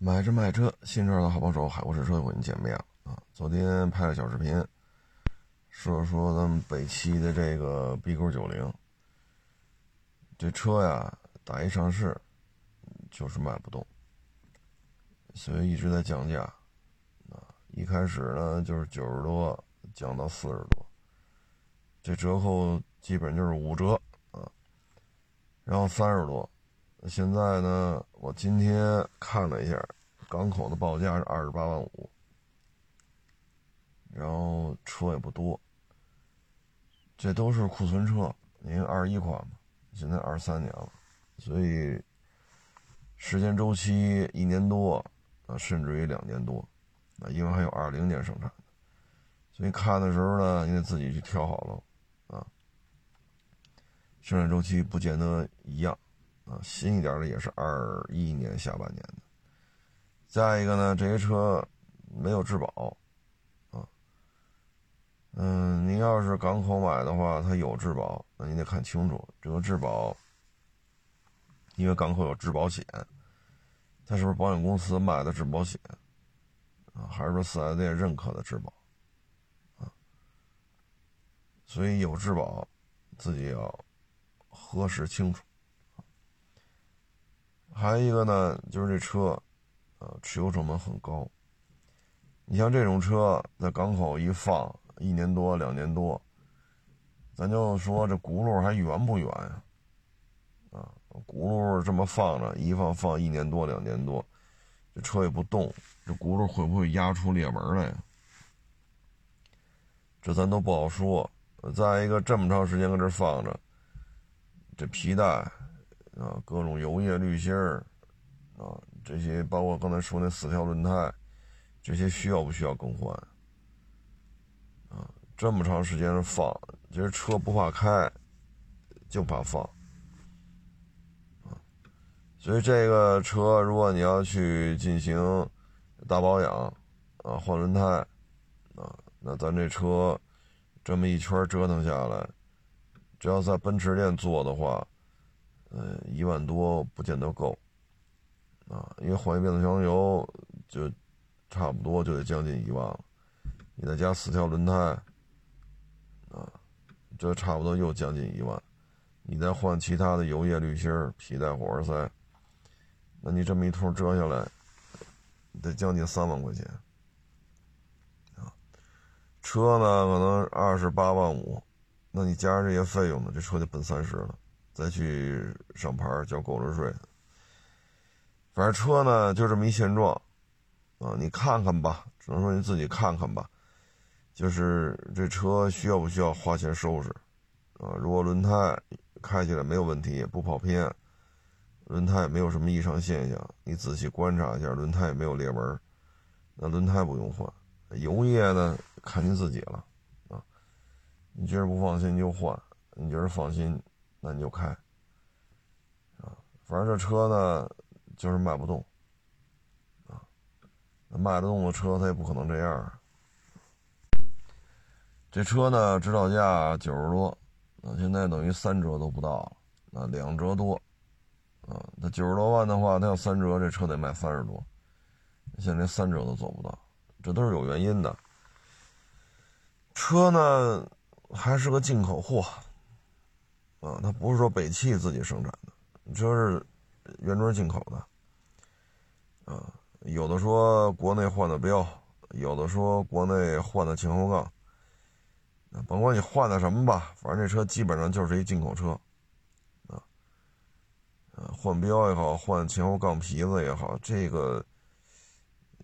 买车卖车，新车的好帮手，海沃士车又跟你见面了啊！昨天拍了小视频，说说咱们北汽的这个 B 勾九零，这车呀，打一上市就是卖不动，所以一直在降价啊。一开始呢就是九十多，降到四十多，这折扣基本就是五折啊，然后三十多。现在呢，我今天看了一下，港口的报价是二十八万五，然后车也不多，这都是库存车，因为二一款嘛，现在二三年了，所以时间周期一年多啊，甚至于两年多啊，因为还有二零年生产的，所以看的时候呢，你得自己去挑好了啊，生产周期不见得一样。啊，新一点的也是二一年下半年的。再一个呢，这些车没有质保，啊，嗯，你要是港口买的话，它有质保，那你得看清楚这个质保，因为港口有质保险，它是不是保险公司买的质保险，啊，还是说四 S 店认可的质保，所以有质保，自己要核实清楚。还有一个呢，就是这车，呃，持有成本很高。你像这种车在港口一放一年多、两年多，咱就说这轱辘还圆不圆呀？啊，轱辘这么放着，一放放一年多、两年多，这车也不动，这轱辘会不会压出裂纹来呀？这咱都不好说。再一个，这么长时间搁这放着，这皮带。啊，各种油液滤芯儿，啊，这些包括刚才说那四条轮胎，这些需要不需要更换？啊，这么长时间放，其实车不怕开，就怕放。啊，所以这个车如果你要去进行大保养，啊，换轮胎，啊，那咱这车这么一圈折腾下来，只要在奔驰店做的话。呃，一万多不见得够，啊，因为换一变速箱油就差不多就得将近一万了，你再加四条轮胎，啊，这差不多又将近一万，你再换其他的油液滤芯、皮带、活塞，那你这么一通折下来，得将近三万块钱，啊，车呢可能二十八万五，那你加上这些费用呢，这车就奔三十了。再去上牌交购置税，反正车呢就这么一现状，啊，你看看吧，只能说你自己看看吧。就是这车需要不需要花钱收拾，啊，如果轮胎开起来没有问题，不跑偏，轮胎也没有什么异常现象，你仔细观察一下，轮胎也没有裂纹，那轮胎不用换。油液呢，看你自己了，啊，你觉得不放心就换，你觉得放心。那你就开，啊，反正这车呢，就是卖不动，啊，卖得动的车，它也不可能这样。这车呢，指导价九十多，啊，现在等于三折都不到了，啊，两折多，啊，那九十多万的话，它要三折，这车得卖三十多，现在连三折都做不到，这都是有原因的。车呢，还是个进口货。啊，它不是说北汽自己生产的，这是原装进口的。啊，有的说国内换的标，有的说国内换的前后杠。甭管你换的什么吧，反正这车基本上就是一进口车。啊，呃，换标也好，换前后杠皮子也好，这个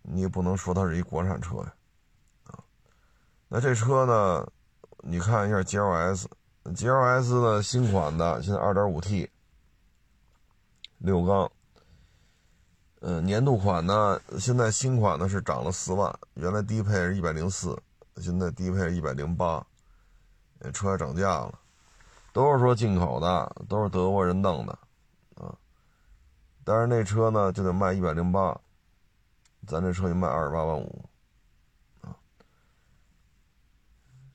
你也不能说它是一国产车呀。啊，那这车呢，你看一下 GLS。G L S 的新款的，现在二点五 T，六缸，呃，年度款呢，现在新款呢是涨了四万，原来低配是一百零四，现在低配是一百零八，车还涨价了，都是说进口的，都是德国人弄的，啊，但是那车呢就得卖一百零八，咱这车就卖二十八万五，啊，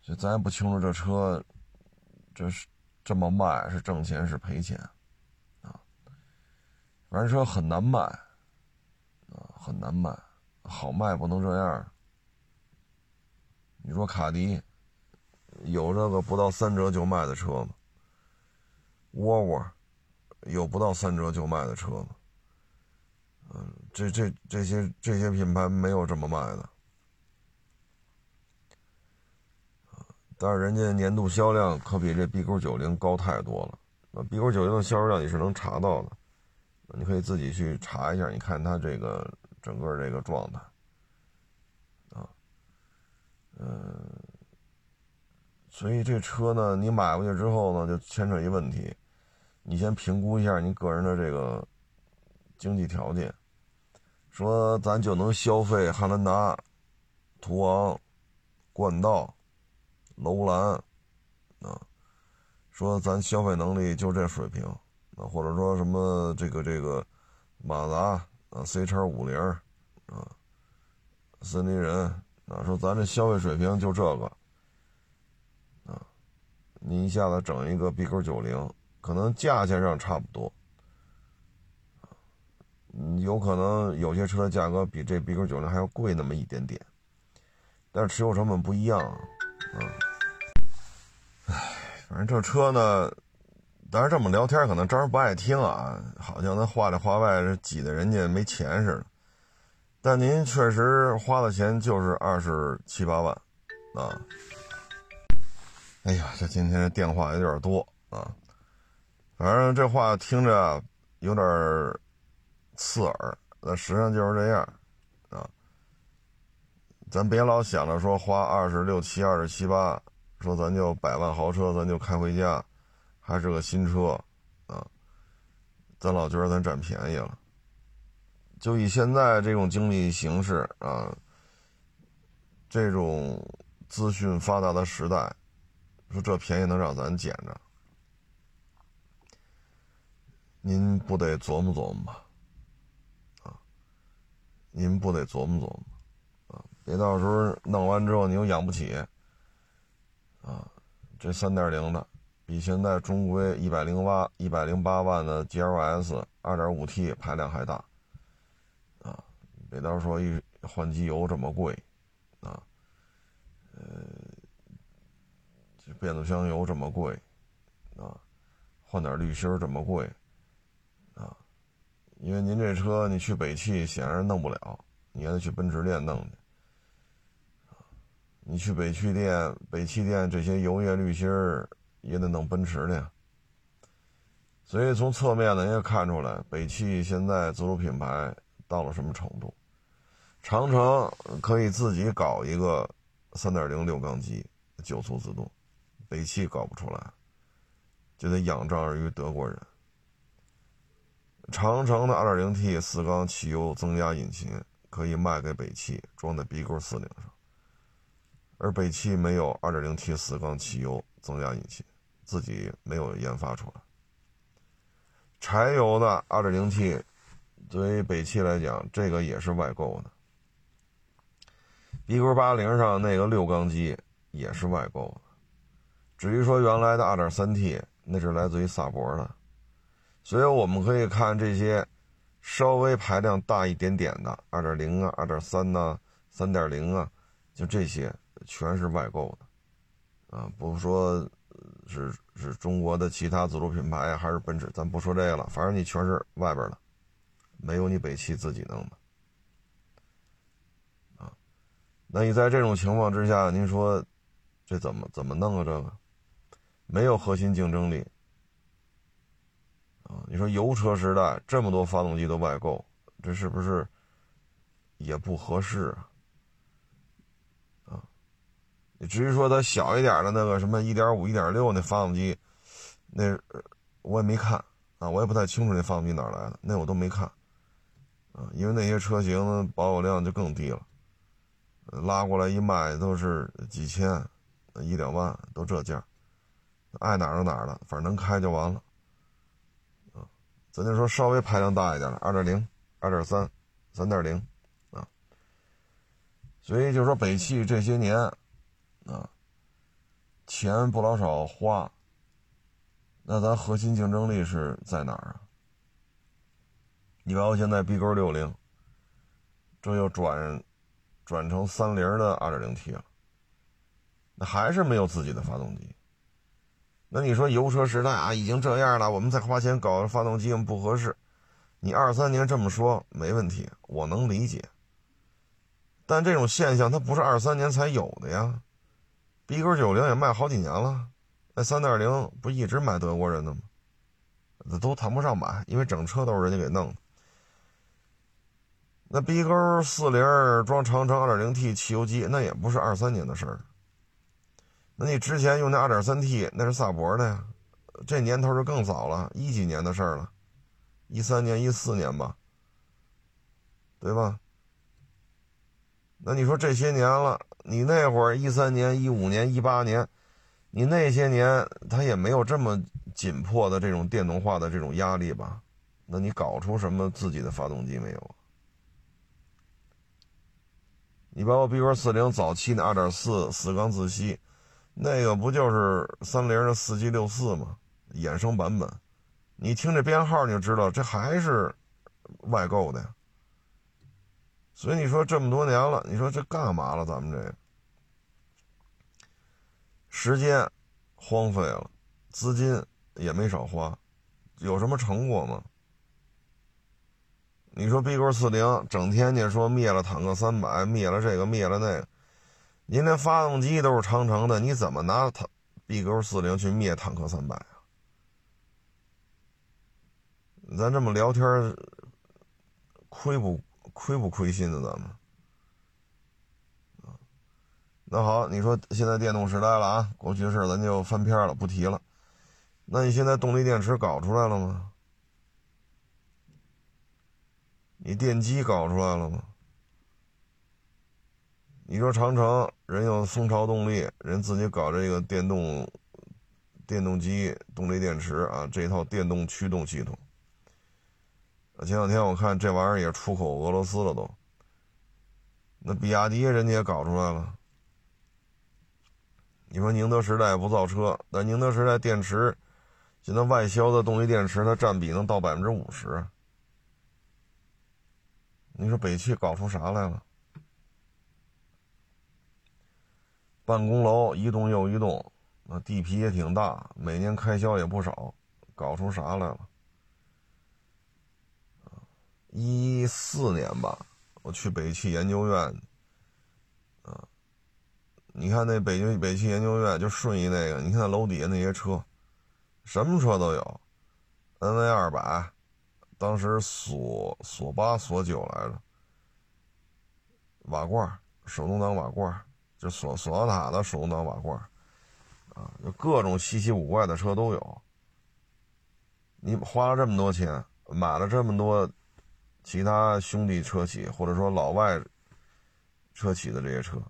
就咱也不清楚这车。这是这么卖是挣钱是赔钱，啊，反正车很难卖，啊，很难卖，好卖不能这样。你说卡迪有这个不到三折就卖的车吗？沃尔沃有不到三折就卖的车吗？嗯，这这这些这些品牌没有这么卖的。但是人家年度销量可比这 B 勾九零高太多了。那 B 勾九零的销售量你是能查到的，你可以自己去查一下，你看它这个整个这个状态，啊，嗯，所以这车呢，你买过去之后呢，就牵扯一问题，你先评估一下你个人的这个经济条件，说咱就能消费汉兰达、途昂、冠道。楼兰，啊，说咱消费能力就这水平，啊，或者说什么这个这个马达啊，C 叉五零，啊，森林人，啊，说咱这消费水平就这个，啊，你一下子整一个 B 勾九零，可能价钱上差不多，有可能有些车的价格比这 B 勾九零还要贵那么一点点，但是持有成本不一样，啊。反正这车呢，当然这么聊天可能招人不爱听啊，好像他话里话外是挤得人家没钱似的。但您确实花的钱就是二十七八万，啊。哎呀，这今天这电话有点多啊。反正这话听着有点刺耳，那实际上就是这样，啊。咱别老想着说花二十六七、二十七八。说咱就百万豪车，咱就开回家，还是个新车，啊，咱老觉得咱占便宜了。就以现在这种经济形势啊，这种资讯发达的时代，说这便宜能让咱捡着，您不得琢磨琢磨吧？啊，您不得琢磨琢磨啊？别到时候弄完之后你又养不起。啊，这三点零的比现在中规一百零八一百零八万的 GLS 二点五 T 排量还大，啊，别到时候一换机油这么贵，啊，呃，这变速箱油这么贵，啊，换点滤芯这么贵，啊，因为您这车你去北汽显然弄不了，你还得去奔驰店弄去。你去北汽店、北汽店这些油液滤芯儿也得弄奔驰的呀，所以从侧面呢也看出来，北汽现在自主品牌到了什么程度。长城可以自己搞一个3.0六缸机九速自动，北汽搞不出来，就得仰仗于德国人。长城的 2.0T 四缸汽油增压引擎可以卖给北汽，装在 B 勾四零上。而北汽没有 2.0T 四缸汽油增压引擎，自己没有研发出来。柴油的 2.0T，对于北汽来讲，这个也是外购的。B 勾八零上那个六缸机也是外购的。至于说原来的 2.3T，那是来自于萨博的。所以我们可以看这些稍微排量大一点点的2.0啊、2.3呐、3.0啊，就这些。全是外购的，啊，不说是是中国的其他自主品牌还是奔驰，咱不说这个了，反正你全是外边的，没有你北汽自己弄的，啊，那你在这种情况之下，您说这怎么怎么弄啊？这个没有核心竞争力，啊，你说油车时代这么多发动机都外购，这是不是也不合适啊？你至于说它小一点的那个什么一点五、一点六那发动机，那我也没看啊，我也不太清楚那发动机哪来的，那我都没看啊，因为那些车型保有量就更低了，拉过来一卖都是几千、一两万都这价，爱哪儿就哪儿了，反正能开就完了啊。咱就说稍微排量大一点的，二点零、二点三、三点零啊，所以就说北汽这些年。啊，钱不老少花，那咱核心竞争力是在哪儿啊？你包括现在 B 勾六零，这又转转成三菱的 2.0T 了，那还是没有自己的发动机。那你说油车时代啊，已经这样了，我们再花钱搞发动机不合适。你二三年这么说没问题，我能理解。但这种现象它不是二三年才有的呀，B 勾九零也卖好几年了，那三点零不一直买德国人的吗？那都谈不上买，因为整车都是人家给弄的。那 B 勾四零装长城二点零 T 汽油机，那也不是二三年的事儿。那你之前用那二点三 T 那是萨博的呀，这年头就更早了，一几年的事儿了，一三年、一四年吧，对吧？那你说这些年了，你那会儿一三年、一五年、一八年，你那些年他也没有这么紧迫的这种电动化的这种压力吧？那你搞出什么自己的发动机没有？你包括 B 勾四零早期那二点四四缸自吸。那个不就是三菱的四 G 六四吗？衍生版本，你听这编号你就知道，这还是外购的。所以你说这么多年了，你说这干嘛了？咱们这时间荒废了，资金也没少花，有什么成果吗？你说 B 勾四零整天你说灭了坦克三百，灭了这个，灭了那个。您连发动机都是长城的，你怎么拿坦 B 勾四零去灭坦克三百啊？咱这么聊天，亏不亏不亏心呢？咱们那好，你说现在电动时代了啊，过去的事咱就翻篇了，不提了。那你现在动力电池搞出来了吗？你电机搞出来了吗？你说长城人有蜂巢动力，人自己搞这个电动电动机动力电池啊，这套电动驱动系统。前两天我看这玩意儿也出口俄罗斯了都。那比亚迪人家也搞出来了。你说宁德时代不造车，但宁德时代电池现在外销的动力电池，它占比能到百分之五十。你说北汽搞出啥来了？办公楼一栋又一栋，那地皮也挺大，每年开销也不少，搞出啥来了？一四年吧，我去北汽研究院，啊，你看那北京北汽研究院就顺义那个，你看楼底下那些车，什么车都有，N V 二百，当时索索八索九来着，瓦罐，手动挡瓦罐。就索索纳塔的手动挡瓦罐，啊，就各种稀奇古怪的车都有。你花了这么多钱，买了这么多其他兄弟车企或者说老外车企的这些车，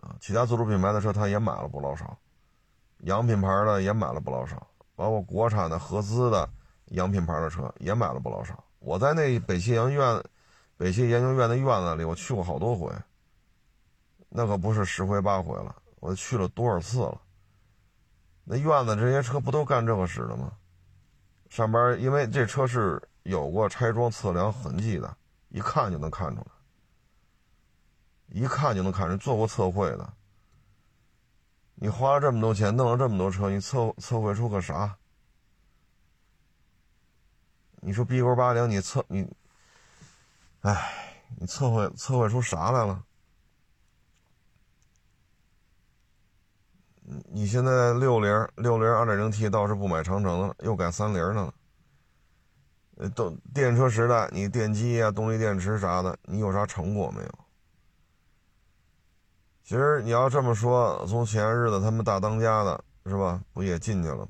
啊，其他自主品牌的车他也买了不老少，洋品牌的也买了不老少，包括国产的合资的洋品牌的车也买了不老少。我在那北汽研究院、北汽研究院的院子里，我去过好多回。那可不是十回八回了，我去了多少次了？那院子这些车不都干这个使的吗？上边因为这车是有过拆装测量痕迹的，一看就能看出来，一看就能看出做过测绘的。你花了这么多钱弄了这么多车，你测测绘出个啥？你说 B 勾八零，你测你，哎，你测绘测绘出啥来了？你现在六零六零二点零 T 倒是不买长城了，又改三菱的了。都电车时代，你电机啊、动力电池啥的，你有啥成果没有？其实你要这么说，从前日子他们大当家的是吧，不也进去了？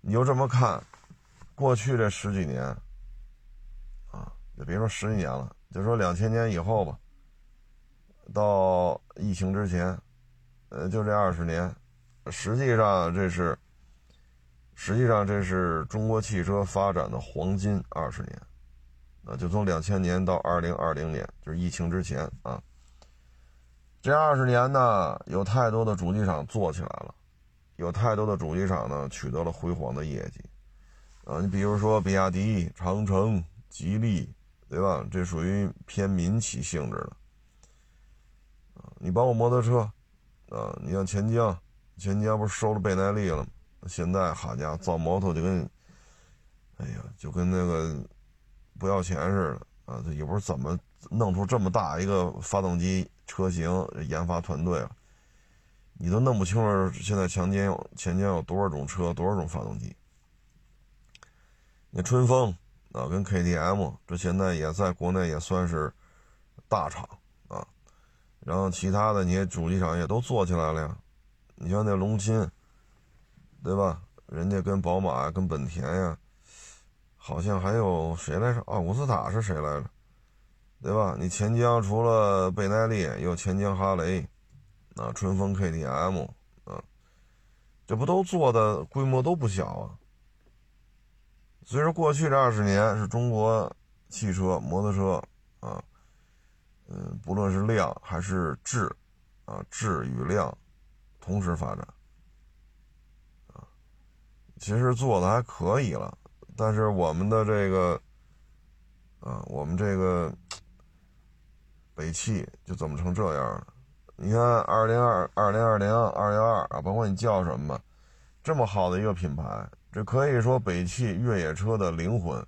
你就这么看，过去这十几年，啊，就别说十几年了，就说两千年以后吧，到疫情之前，呃，就这二十年。实际上这是，实际上这是中国汽车发展的黄金二十年，啊，就从两千年到二零二零年，就是疫情之前啊。这二十年呢，有太多的主机厂做起来了，有太多的主机厂呢取得了辉煌的业绩，啊，你比如说比亚迪、长城、吉利、对吧？这属于偏民企性质的。你包括摩托车，啊，你像钱江，钱江不是收了倍耐力了吗？现在好家伙，造摩托就跟，哎呀，就跟那个不要钱似的啊！这也不知怎么弄出这么大一个发动机车型研发团队了，你都弄不清楚现在强奸钱江有多少种车，多少种发动机。那春风啊，跟 KTM 这现在也在国内也算是大厂啊。然后其他的，你些主机厂也都做起来了呀。你像那龙芯，对吧？人家跟宝马、跟本田呀，好像还有谁来着？奥古斯塔是谁来着？对吧？你钱江除了倍耐力，有钱江哈雷，啊，春风 KTM，啊，这不都做的规模都不小啊。所以说，过去这二十年是中国汽车、摩托车啊。嗯，不论是量还是质，啊，质与量同时发展，其实做的还可以了，但是我们的这个，啊，我们这个北汽就怎么成这样了？你看，二零二二零二零二幺二啊，甭管你叫什么，这么好的一个品牌，这可以说北汽越野车的灵魂，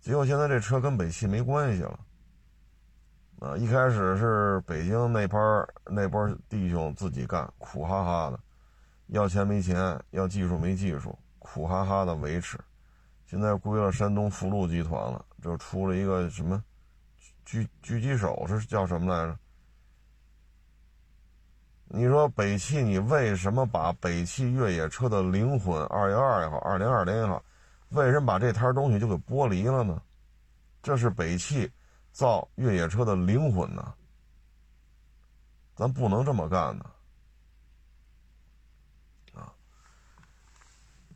结果现在这车跟北汽没关系了。啊，一开始是北京那波那波弟兄自己干，苦哈哈的，要钱没钱，要技术没技术，苦哈哈的维持。现在归了山东福禄集团了，就出了一个什么狙狙击手，是叫什么来着？你说北汽，你为什么把北汽越野车的灵魂二幺二也好，二零二零也好，为什么把这摊东西就给剥离了呢？这是北汽。造越野车的灵魂呢？咱不能这么干呢！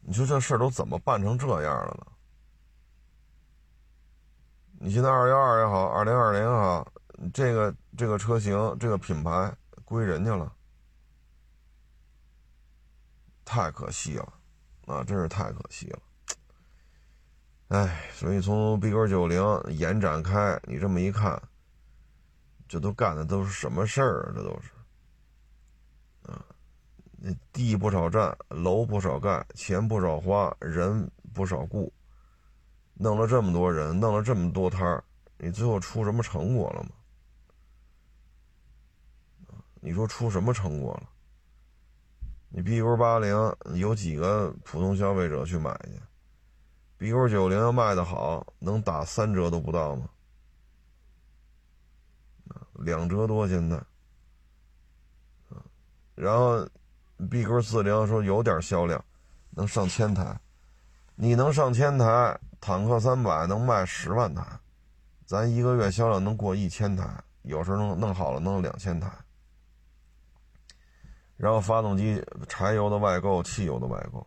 你说这事儿都怎么办成这样了呢？你现在二幺二也好，二零二零也好，这个这个车型这个品牌归人家了，太可惜了，啊，真是太可惜了。哎，所以从 B 勾九零延展开，你这么一看，这都干的都是什么事儿啊？这都是，啊，地不少占，楼不少盖，钱不少花，人不少雇，弄了这么多人，弄了这么多摊儿，你最后出什么成果了吗？你说出什么成果了？你 B 勾八零有几个普通消费者去买去？B 勾九零要卖的好，能打三折都不到吗？两折多现在。然后 B 勾四零说有点销量，能上千台。你能上千台，坦克三百能卖十万台，咱一个月销量能过一千台，有时候能弄好了能两千台。然后发动机柴油的外购，汽油的外购。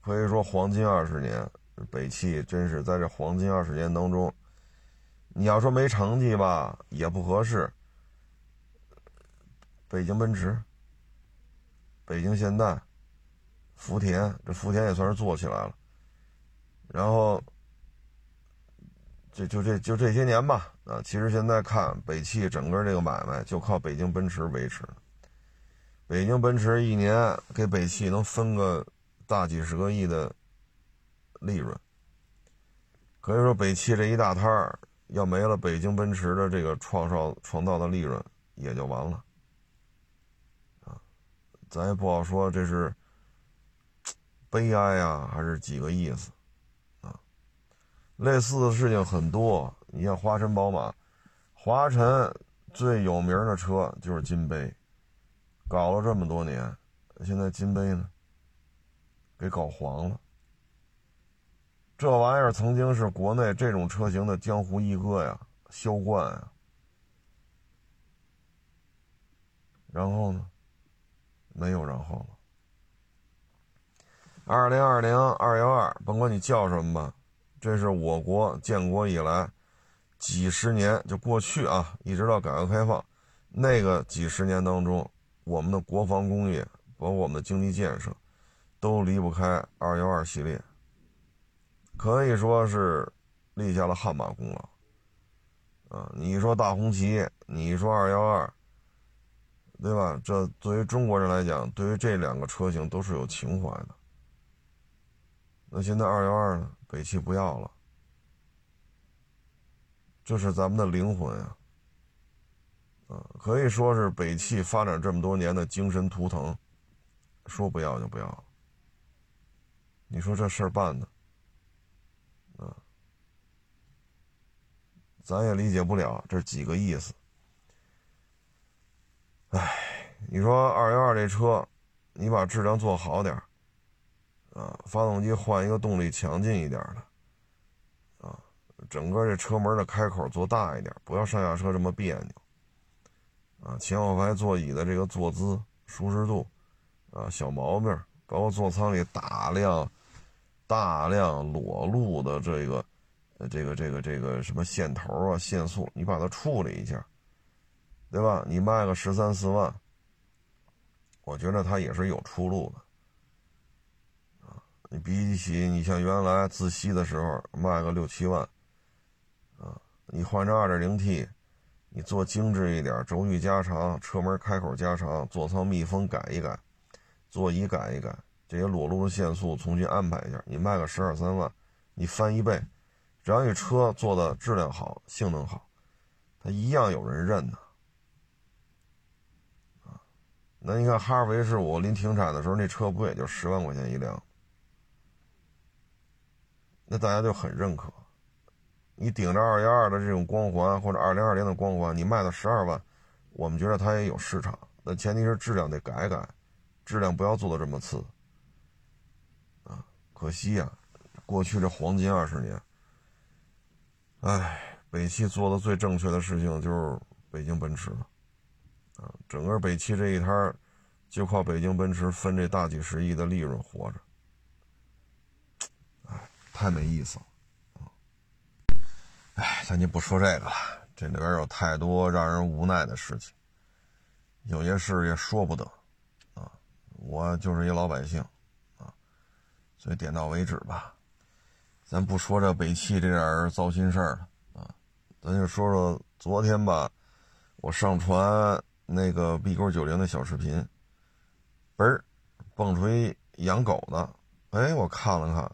可以说黄金二十年，北汽真是在这黄金二十年当中，你要说没成绩吧，也不合适。北京奔驰、北京现代、福田，这福田也算是做起来了。然后，就就这就这些年吧，啊，其实现在看北汽整个这个买卖就靠北京奔驰维持。北京奔驰一年给北汽能分个。大几十个亿的利润，可以说北汽这一大摊儿要没了，北京奔驰的这个创造创造的利润也就完了！咱也不好说这是悲哀呀，还是几个意思啊？类似的事情很多，你像华晨宝马，华晨最有名的车就是金杯，搞了这么多年，现在金杯呢？给搞黄了，这玩意儿曾经是国内这种车型的江湖一哥呀，销冠啊。然后呢，没有然后了。二零二零二幺二，甭管你叫什么吧，这是我国建国以来几十年就过去啊，一直到改革开放那个几十年当中，我们的国防工业，包括我们的经济建设。都离不开二幺二系列，可以说是立下了汗马功劳。啊，你说大红旗，你说二幺二，对吧？这作为中国人来讲，对于这两个车型都是有情怀的。那现在二幺二呢？北汽不要了，这是咱们的灵魂啊！啊，可以说是北汽发展这么多年的精神图腾，说不要就不要了。你说这事儿办的，啊，咱也理解不了这几个意思。哎，你说二幺二这车，你把质量做好点啊，发动机换一个动力强劲一点的，啊，整个这车门的开口做大一点，不要上下车这么别扭。啊，前后排座椅的这个坐姿、舒适度，啊，小毛病，包括座舱里大量、大量裸露的这个、这个、这个、这个什么线头啊、线束，你把它处理一下，对吧？你卖个十三四万，我觉得它也是有出路的。啊，你比起你像原来自吸的时候卖个六七万，啊，你换成二点零 T。你做精致一点，轴距加长，车门开口加长，座舱密封改一改，座椅改一改，这些裸露的线束重新安排一下，你卖个十二三万，你翻一倍，只要你车做的质量好，性能好，它一样有人认的。那你看哈尔维是我临停产的时候，那车不也就十万块钱一辆？那大家就很认可。你顶着二幺二的这种光环，或者二零二零的光环，你卖到十二万，我们觉得它也有市场。那前提是质量得改改，质量不要做的这么次。啊，可惜呀，过去这黄金二十年，哎，北汽做的最正确的事情就是北京奔驰了。整个北汽这一摊就靠北京奔驰分这大几十亿的利润活着。哎，太没意思了。哎，咱就不说这个了，这里边有太多让人无奈的事情，有些事也说不得，啊，我就是一老百姓，啊，所以点到为止吧，咱不说这北汽这点糟心事了，啊，咱就说说昨天吧，我上传那个 B 勾九零的小视频，嘣儿，蹦出一养狗的，哎，我看了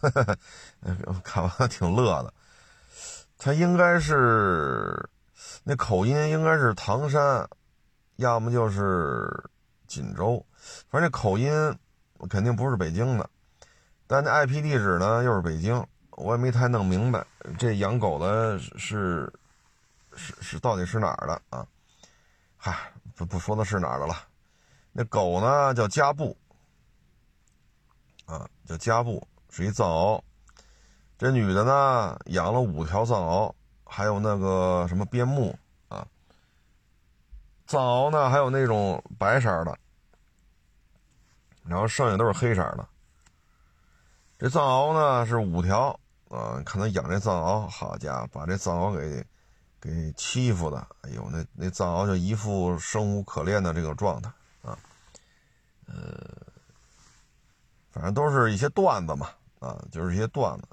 看，哈 哈看完挺乐的。他应该是那口音，应该是唐山，要么就是锦州，反正这口音肯定不是北京的。但那 IP 地址呢又是北京，我也没太弄明白这养狗的是是是到底是哪儿的啊？嗨，不不说的是哪儿的了。那狗呢叫加布啊，叫加布，是一藏獒。这女的呢，养了五条藏獒，还有那个什么边牧啊。藏獒呢，还有那种白色的，然后剩下都是黑色的。这藏獒呢是五条啊，看他养这藏獒，好家伙，把这藏獒给给欺负的，哎呦，那那藏獒就一副生无可恋的这个状态啊。呃，反正都是一些段子嘛，啊，就是一些段子。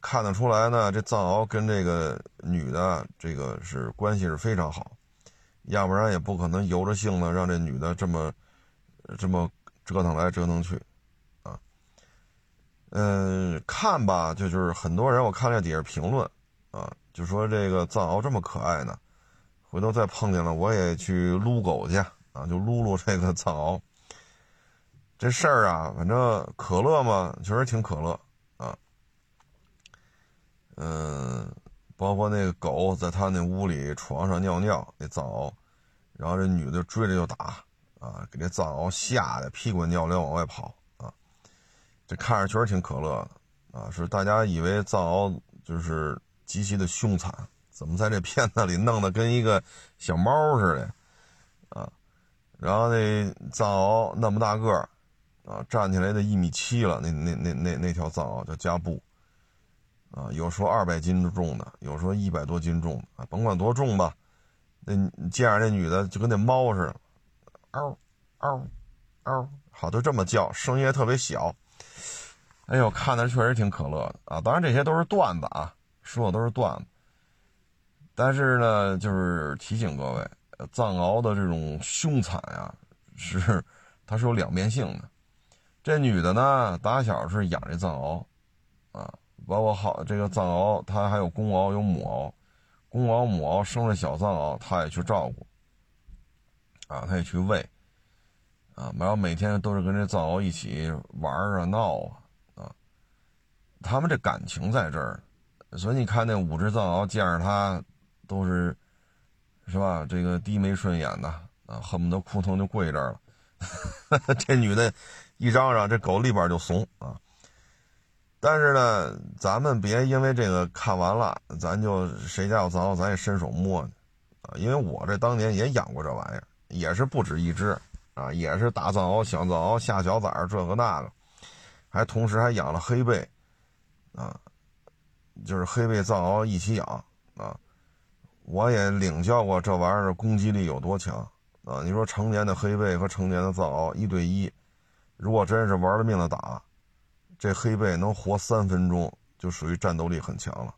看得出来呢，这藏獒跟这个女的这个是关系是非常好，要不然也不可能由着性子让这女的这么这么折腾来折腾去，啊，嗯，看吧，就就是很多人我看了底下评论啊，就说这个藏獒这么可爱呢，回头再碰见了我也去撸狗去啊，就撸撸这个藏獒。这事儿啊，反正可乐嘛，确实挺可乐啊。嗯，包括那个狗在他那屋里床上尿尿，那藏獒，然后这女的追着就打，啊，给这藏獒吓得屁滚尿流往外跑，啊，这看着确实挺可乐的，啊，是大家以为藏獒就是极其的凶残，怎么在这片子里弄得跟一个小猫似的，啊，然后那藏獒那么大个儿，啊，站起来得一米七了，那那那那那条藏獒叫加布。啊，有说二百斤重的，有说一百多斤重的啊，甭管多重吧，那你见着那女的就跟那猫似的，嗷嗷嗷，好，就这么叫，声音也特别小。哎呦，看的确实挺可乐的啊！当然这些都是段子啊，说的都是段子。但是呢，就是提醒各位，藏獒的这种凶残啊，是它是有两面性的。这女的呢，打小是养这藏獒，啊，包括好这个藏獒，它还有公獒有母獒，公獒母獒生了小藏獒，她也去照顾，啊，她也去喂，啊，然后每天都是跟这藏獒一起玩啊闹啊啊。他们这感情在这儿，所以你看那五只藏獒见着他，都是，是吧？这个低眉顺眼的啊，恨不得扑通就跪这儿了。这女的，一嚷嚷，这狗立马就怂啊。但是呢，咱们别因为这个看完了，咱就谁家有藏獒，咱也伸手摸去啊。因为我这当年也养过这玩意儿，也是不止一只啊，也是大藏獒、小藏獒、下小崽儿，这个那个，还同时还养了黑背。啊，就是黑背藏獒一起养啊，我也领教过这玩意儿攻击力有多强啊！你说成年的黑背和成年的藏獒一对一，如果真是玩了命的打，这黑背能活三分钟，就属于战斗力很强了。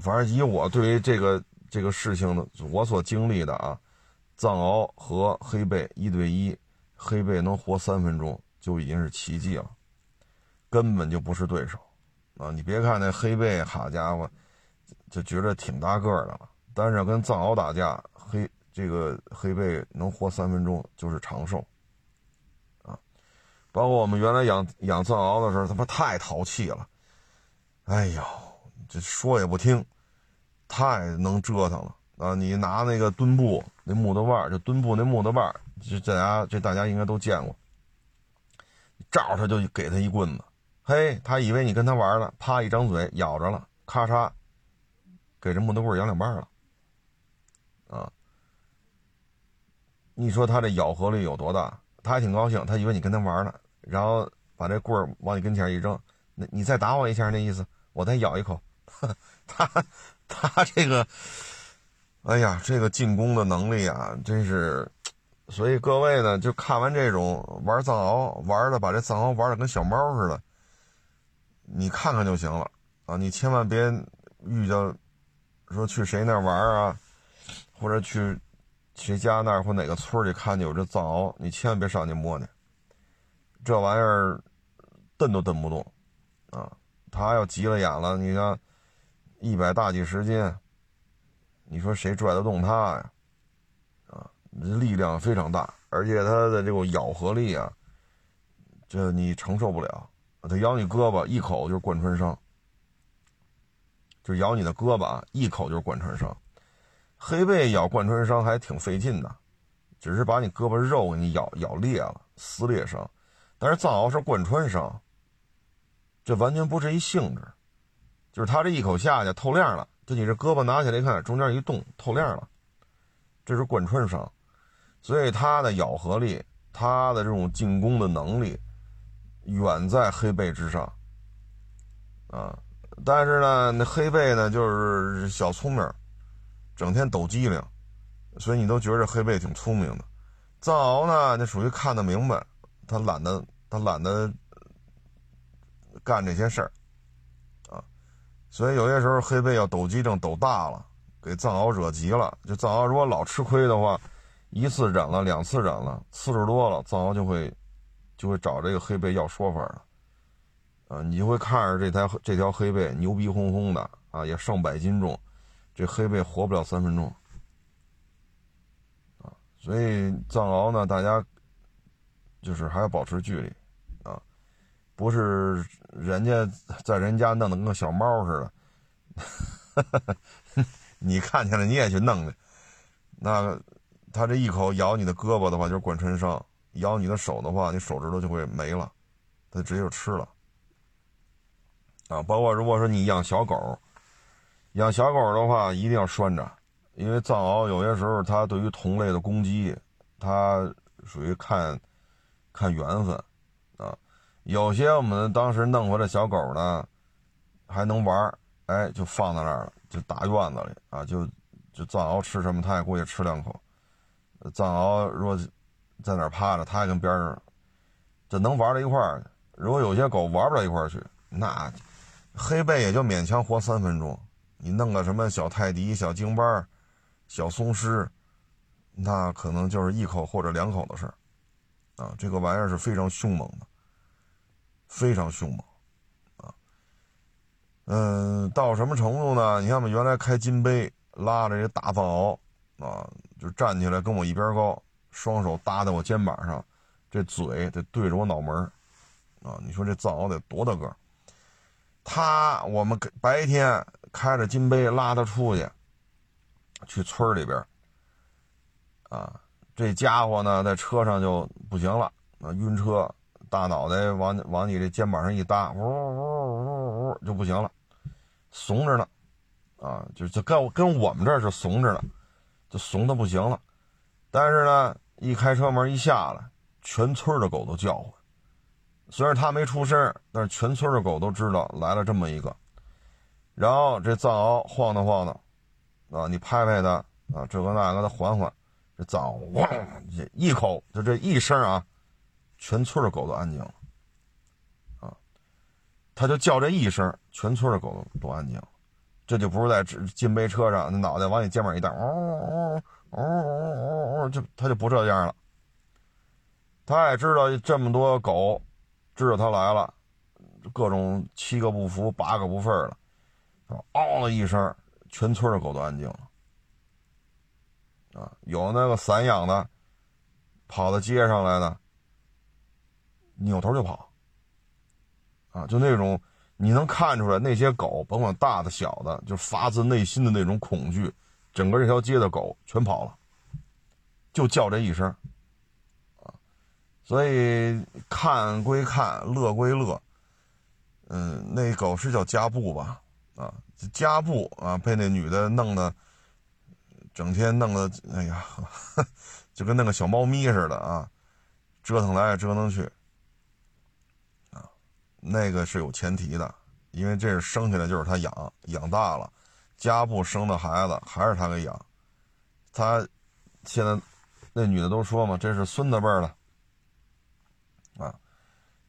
反正以我对于这个这个事情的我所经历的啊，藏獒和黑背一对一，黑背能活三分钟就已经是奇迹了，根本就不是对手。啊，你别看那黑背，好家伙，就觉得挺大个儿的了。但是跟藏獒打架，黑这个黑背能活三分钟就是长寿。啊，包括我们原来养养藏獒的时候，他妈太淘气了。哎呦，这说也不听，太能折腾了啊！你拿那个墩布那木头腕就墩布那木头腕这大家这大家应该都见过，照他就给他一棍子。嘿，他以为你跟他玩了，啪一张嘴咬着了，咔嚓，给这木头棍咬两半了，啊！你说他这咬合力有多大？他还挺高兴，他以为你跟他玩呢，然后把这棍儿往你跟前一扔，那你再打我一下，那意思我再咬一口。他他这个，哎呀，这个进攻的能力啊，真是，所以各位呢，就看完这种玩藏獒玩的，把这藏獒玩的跟小猫似的。你看看就行了啊！你千万别遇到说去谁那玩啊，或者去谁家那儿或哪个村里看见有这藏獒，你千万别上去摸去。这玩意儿蹬都蹬不动啊！他要急了眼了，你看一百大几十斤，你说谁拽得动他呀？啊，力量非常大，而且它的这个咬合力啊，这你承受不了。它咬你胳膊，一口就是贯穿伤，就咬你的胳膊啊，一口就是贯穿伤。黑背咬贯穿伤还挺费劲的，只是把你胳膊肉给你咬咬裂了，撕裂伤。但是藏獒是贯穿伤，这完全不是一性质，就是它这一口下去透亮了，就你这胳膊拿起来一看，中间一动透亮了，这是贯穿伤。所以它的咬合力，它的这种进攻的能力。远在黑背之上，啊！但是呢，那黑背呢就是小聪明，整天抖机灵，所以你都觉着黑背挺聪明的。藏獒呢，那属于看得明白，他懒得他懒得干这些事儿，啊！所以有些时候黑背要抖机灵抖大了，给藏獒惹急了。就藏獒如果老吃亏的话，一次忍了，两次忍了，次数多了，藏獒就会。就会找这个黑背要说法了，啊，你就会看着这台这条黑背牛逼哄哄的啊，也上百斤重，这黑背活不了三分钟，啊，所以藏獒呢，大家就是还要保持距离，啊，不是人家在人家弄得跟个小猫似的，你看见了你也去弄去，那他这一口咬你的胳膊的话就是贯穿伤。咬你的手的话，你手指头就会没了，它直接就吃了。啊，包括如果说你养小狗，养小狗的话，一定要拴着，因为藏獒有些时候它对于同类的攻击，它属于看看缘分啊。有些我们当时弄回来小狗呢，还能玩，哎，就放在那儿了，就大院子里啊，就就藏獒吃什么，它也过去吃两口。藏獒若在那儿趴着，他还跟边上，这能玩到一块儿，如果有些狗玩不到一块儿去，那黑背也就勉强活三分钟。你弄个什么小泰迪、小京巴、小松狮，那可能就是一口或者两口的事儿。啊，这个玩意儿是非常凶猛的，非常凶猛。啊，嗯，到什么程度呢？你看，我们原来开金杯，拉着这大藏獒，啊，就站起来跟我一边高，双手搭在我肩膀上，这嘴得对着我脑门啊，你说这藏獒得多大个？他我们白天开着金杯拉他出去，去村里边啊，这家伙呢在车上就不行了，啊晕车，大脑袋往往你这肩膀上一搭，呜呜呜呜就不行了，怂着呢，啊就就跟跟我们这是怂着呢，就怂的不行了，但是呢一开车门一下来，全村的狗都叫唤。虽然他没出声，但是全村的狗都知道来了这么一个。然后这藏獒晃荡晃荡，啊，你拍拍它，啊，这个那个的缓缓，这藏獒哇，一口就这一声啊，全村的狗都安静了，啊，他就叫这一声，全村的狗都都安静了。这就不是在金杯车上，那脑袋往你肩膀一搭，哦哦哦哦哦哦哦，就他就不这样了。他也知道这么多狗。知道他来了，各种七个不服八个不忿了，嗷的一声，全村的狗都安静了。啊，有那个散养的，跑到街上来的，扭头就跑。啊，就那种你能看出来，那些狗甭管大的小的，就发自内心的那种恐惧，整个这条街的狗全跑了，就叫这一声。所以看归看，乐归乐。嗯，那狗是叫加布吧？啊，加布啊，被那女的弄得整天弄得，哎呀，就跟那个小猫咪似的啊，折腾来折腾去。啊，那个是有前提的，因为这是生下来就是他养，养大了，家布生的孩子还是他给养。他现在那女的都说嘛，这是孙子辈儿的。啊，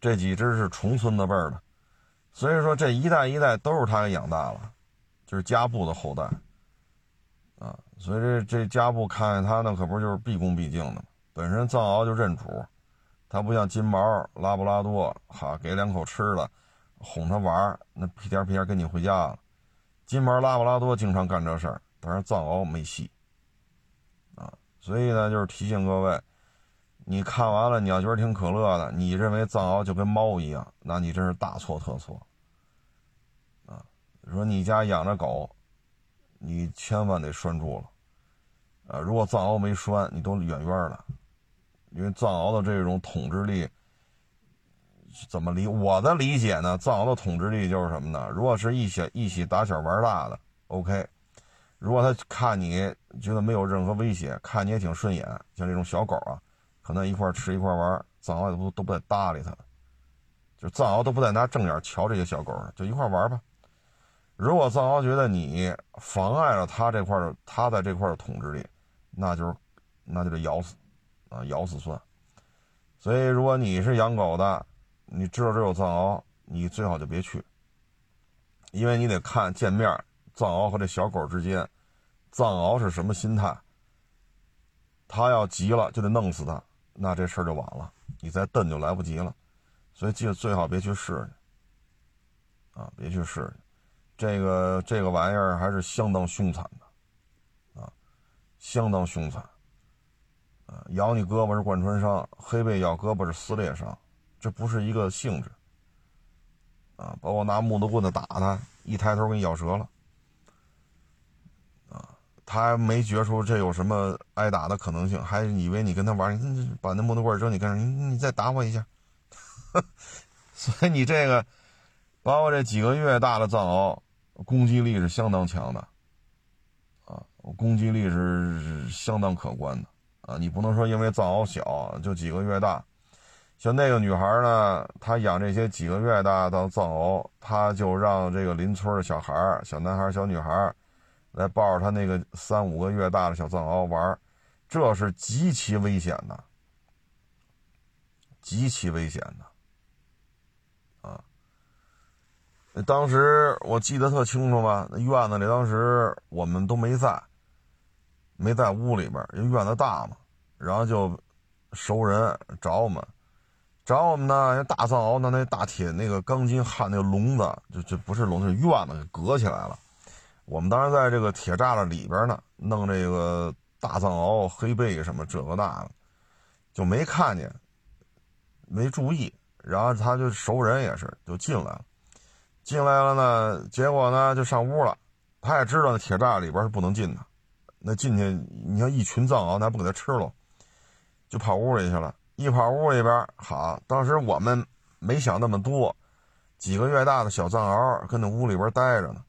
这几只是重孙子辈的，所以说这一代一代都是他给养大了，就是家布的后代。啊，所以这这家布看见他那可不就是毕恭毕敬的吗？本身藏獒就认主，他不像金毛、拉布拉多，哈给两口吃的，哄它玩那屁颠屁颠跟你回家了。金毛、拉布拉多经常干这事儿，但是藏獒没戏。啊，所以呢，就是提醒各位。你看完了，你要觉得挺可乐的，你认为藏獒就跟猫一样，那你真是大错特错。啊，说你家养着狗，你千万得拴住了。啊，如果藏獒没拴，你都远远的，因为藏獒的这种统治力，怎么理？我的理解呢？藏獒的统治力就是什么呢？如果是一起一起打小玩大的，OK。如果他看你觉得没有任何威胁，看你也挺顺眼，像这种小狗啊。可能一块吃一块玩，藏獒都都不带搭理他，就藏獒都不带拿正眼瞧这些小狗，就一块玩吧。如果藏獒觉得你妨碍了他这块的，他在这块的统治力，那就是那就得咬死，啊，咬死算。所以如果你是养狗的，你知道这有藏獒，你最好就别去，因为你得看见面，藏獒和这小狗之间，藏獒是什么心态，他要急了就得弄死他。那这事儿就晚了，你再蹬就来不及了，所以记得最好别去试去，啊，别去试去，这个这个玩意儿还是相当凶残的，啊，相当凶残，啊，咬你胳膊是贯穿伤，黑背咬胳膊是撕裂伤，这不是一个性质，啊，包括拿木头棍子打他，一抬头给你咬折了啊。他没觉出这有什么挨打的可能性，还以为你跟他玩，你把那木头棍扔你跟上？你你再打我一下。所以你这个，包括这几个月大的藏獒，攻击力是相当强的，啊，攻击力是相当可观的啊。你不能说因为藏獒小就几个月大，像那个女孩呢，她养这些几个月大的藏獒，她就让这个邻村的小孩小男孩、小女孩。来抱着她那个三五个月大的小藏獒玩，这是极其危险的，极其危险的，啊当时我记得特清楚吧，那院子里当时我们都没在，没在屋里边，因为院子大嘛。然后就熟人找我们，找我们呢，大藏獒那那大铁那个钢筋焊那个笼子，就就不是笼子，院子给隔起来了。我们当时在这个铁栅栏里边呢，弄这个大藏獒、黑背什么这个那个，就没看见，没注意。然后他就熟人也是就进来了。进来了呢，结果呢就上屋了。他也知道那铁栅里边是不能进的，那进去你像一群藏獒，那不给他吃了，就跑屋里去了。一跑屋里边，好，当时我们没想那么多，几个月大的小藏獒跟那屋里边待着呢。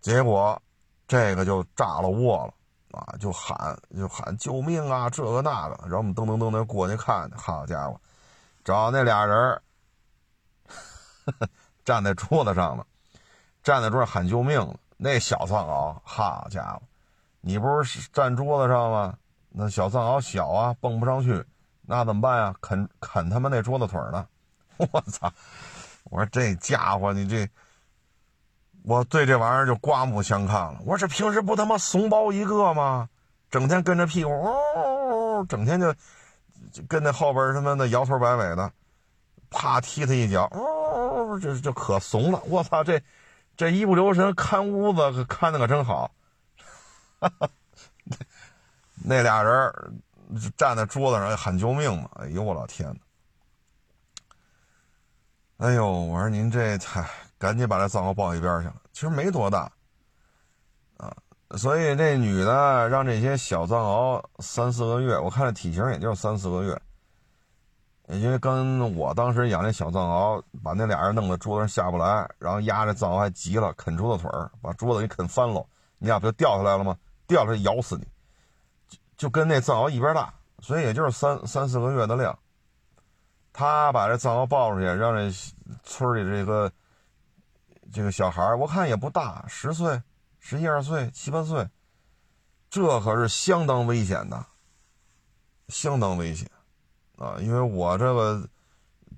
结果这个就炸了窝了啊，就喊就喊救命啊，这个那个。然后我们噔噔噔的过去看，好家伙，找那俩人。站在桌子上了，站在桌上喊救命了。那小藏獒，好家伙，你不是站桌子上吗？那小藏獒小啊，蹦不上去，那怎么办呀？啃啃他妈那桌子腿呢！我操！我说这家伙，你这，我对这玩意儿就刮目相看了。我说这平时不他妈怂包一个吗？整天跟着屁股，呜，整天就跟那后边他妈的摇头摆尾的，啪踢他一脚，呜。这这可怂了！我操，这这一不留神看屋子看的可真好。那俩人站在桌子上喊救命嘛！哎呦我老天呐！哎呦，我说您这太赶紧把这藏獒抱一边去了。其实没多大啊，所以这女的让这些小藏獒三四个月，我看这体型也就三四个月。因为跟我当时养那小藏獒，把那俩人弄到桌子上下不来，然后压着藏獒还急了，啃桌子腿儿，把桌子给啃翻了，你俩不就掉下来了吗？掉下来咬死你，就跟那藏獒一边大，所以也就是三三四个月的量。他把这藏獒抱出去，让这村里这个这个小孩我看也不大，十岁、十一二岁、七八岁，这可是相当危险的，相当危险。啊，因为我这个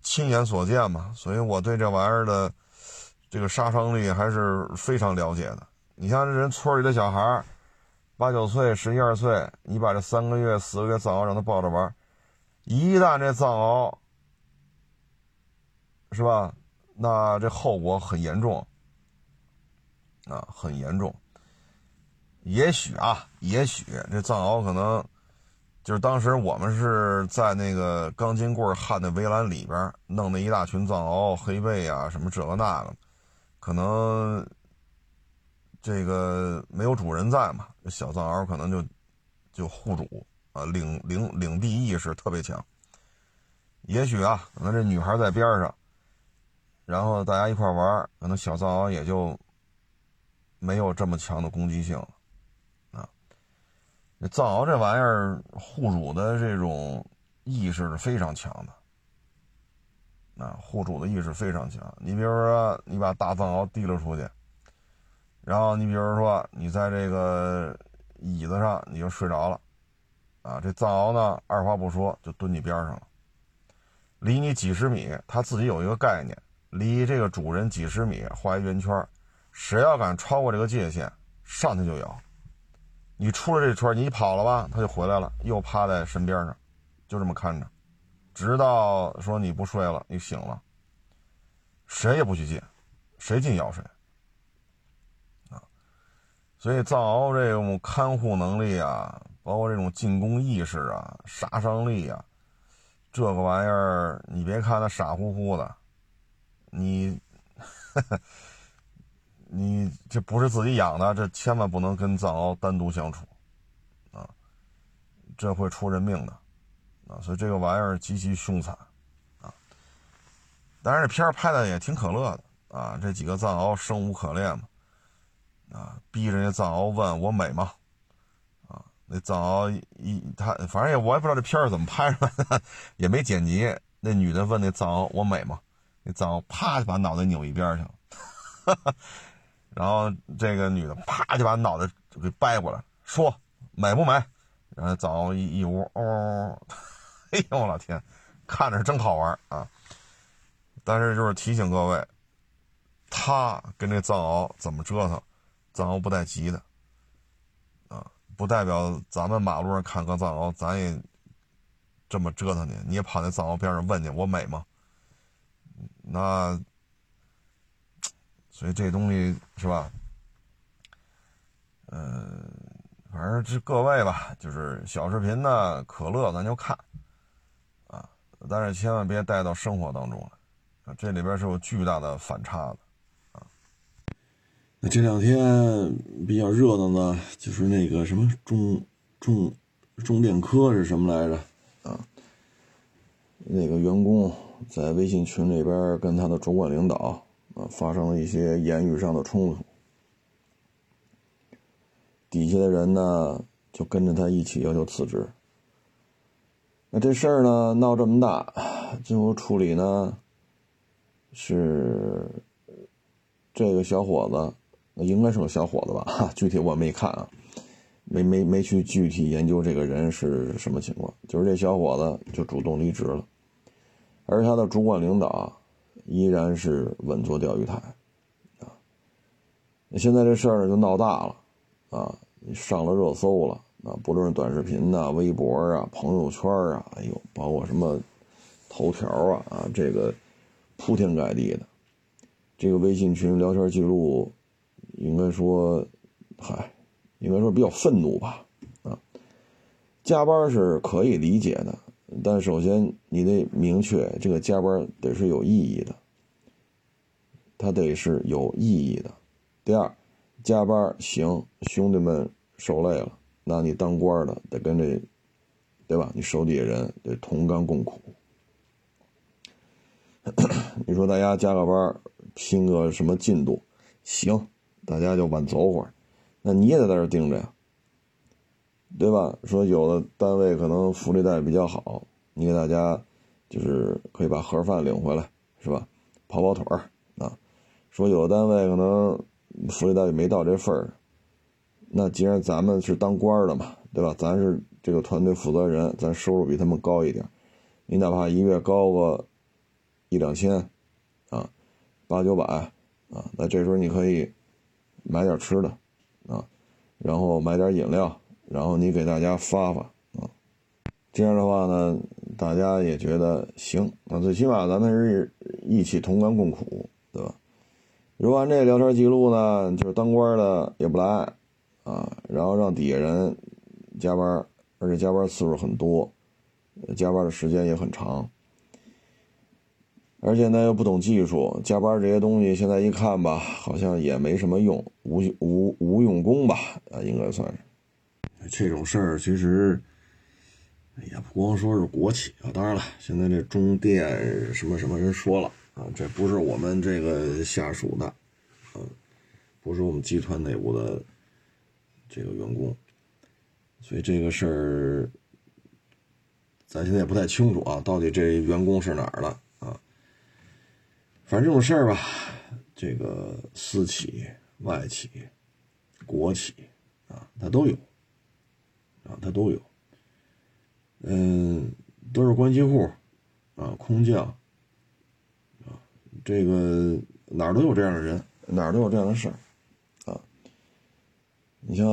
亲眼所见嘛，所以我对这玩意儿的这个杀伤力还是非常了解的。你像这人村里的小孩八九岁、十一二岁，你把这三个月、四个月藏獒让他抱着玩一旦这藏獒是吧，那这后果很严重啊，很严重。也许啊，也许这藏獒可能。就是当时我们是在那个钢筋棍焊的围栏里边弄那一大群藏獒、黑背啊，什么这个那个，可能这个没有主人在嘛，小藏獒可能就就护主啊，领领领地意识特别强。也许啊，可能这女孩在边上，然后大家一块玩，可能小藏獒也就没有这么强的攻击性了。这藏獒这玩意儿护主的这种意识是非常强的，啊，护主的意识非常强。你比如说，你把大藏獒提了出去，然后你比如说你在这个椅子上你就睡着了，啊，这藏獒呢二话不说就蹲你边上了，离你几十米，它自己有一个概念，离这个主人几十米画一圆圈，谁要敢超过这个界限，上去就咬。你出了这圈，你跑了吧，它就回来了，又趴在身边上，就这么看着，直到说你不睡了，你醒了，谁也不许进，谁进咬谁，所以藏獒这种看护能力啊，包括这种进攻意识啊、杀伤力啊，这个玩意儿，你别看它傻乎乎的，你。你这不是自己养的，这千万不能跟藏獒单独相处，啊，这会出人命的，啊，所以这个玩意儿极其凶残，啊，当然这片拍的也挺可乐的，啊，这几个藏獒生无可恋嘛，啊，逼着那藏獒问我美吗？啊，那藏獒一他反正也我也不知道这片儿怎么拍出来的，也没剪辑。那女的问那藏獒我美吗？那藏獒啪就把脑袋扭一边去了。哈哈。然后这个女的啪就把脑袋给掰过来，说美不美？然后藏獒一一窝哦，哎呦我老天，看着真好玩啊！但是就是提醒各位，他跟这藏獒怎么折腾，藏獒不带急的，啊，不代表咱们马路上看个藏獒，咱也这么折腾你，你也跑那藏獒边上问去，我美吗？那，所以这东西是吧？嗯，反正这各位吧，就是小视频呢，可乐咱就看，啊，但是千万别带到生活当中来。这里边是有巨大的反差的，那这两天比较热闹的，就是那个什么中中中电科是什么来着？啊，那个员工在微信群里边跟他的主管领导啊发生了一些言语上的冲突，底下的人呢就跟着他一起要求辞职。那这事儿呢闹这么大，最后处理呢？是这个小伙子，那应该是个小伙子吧？哈，具体我没看啊，没没没去具体研究这个人是什么情况。就是这小伙子就主动离职了，而他的主管领导依然是稳坐钓鱼台啊。那现在这事儿就闹大了啊，上了热搜了啊，不论是短视频呐、微博啊、朋友圈啊，哎呦，包括什么头条啊啊，这个。铺天盖地的，这个微信群聊天记录，应该说，嗨，应该说比较愤怒吧，啊，加班是可以理解的，但首先你得明确这个加班得是有意义的，它得是有意义的。第二，加班行，兄弟们受累了，那你当官的得跟这，对吧？你手底下人得同甘共苦。你说大家加个班，拼个什么进度？行，大家就晚走会儿。那你也得在这盯着呀，对吧？说有的单位可能福利待遇比较好，你给大家就是可以把盒饭领回来，是吧？跑跑腿儿啊。说有的单位可能福利待遇没到这份儿，那既然咱们是当官的嘛，对吧？咱是这个团队负责人，咱收入比他们高一点，你哪怕一月高个。一两千，啊，八九百，啊，那这时候你可以买点吃的，啊，然后买点饮料，然后你给大家发发，啊，这样的话呢，大家也觉得行，啊，最起码咱们是一起同甘共苦，对吧？如果按这聊天记录呢，就是当官的也不来，啊，然后让底下人加班，而且加班次数很多，加班的时间也很长。而且呢，又不懂技术，加班这些东西，现在一看吧，好像也没什么用，无无无用功吧？啊，应该算是。这种事儿其实也不光说是国企啊，当然了，现在这中电什么什么人说了啊，这不是我们这个下属的，啊，不是我们集团内部的这个员工，所以这个事儿咱现在也不太清楚啊，到底这员工是哪儿的？反正这种事儿吧，这个私企、外企、国企啊，它都有，啊，它都有，嗯，都是关系户，啊，空降，啊，这个哪儿都有这样的人，哪儿都有这样的事儿，啊，你像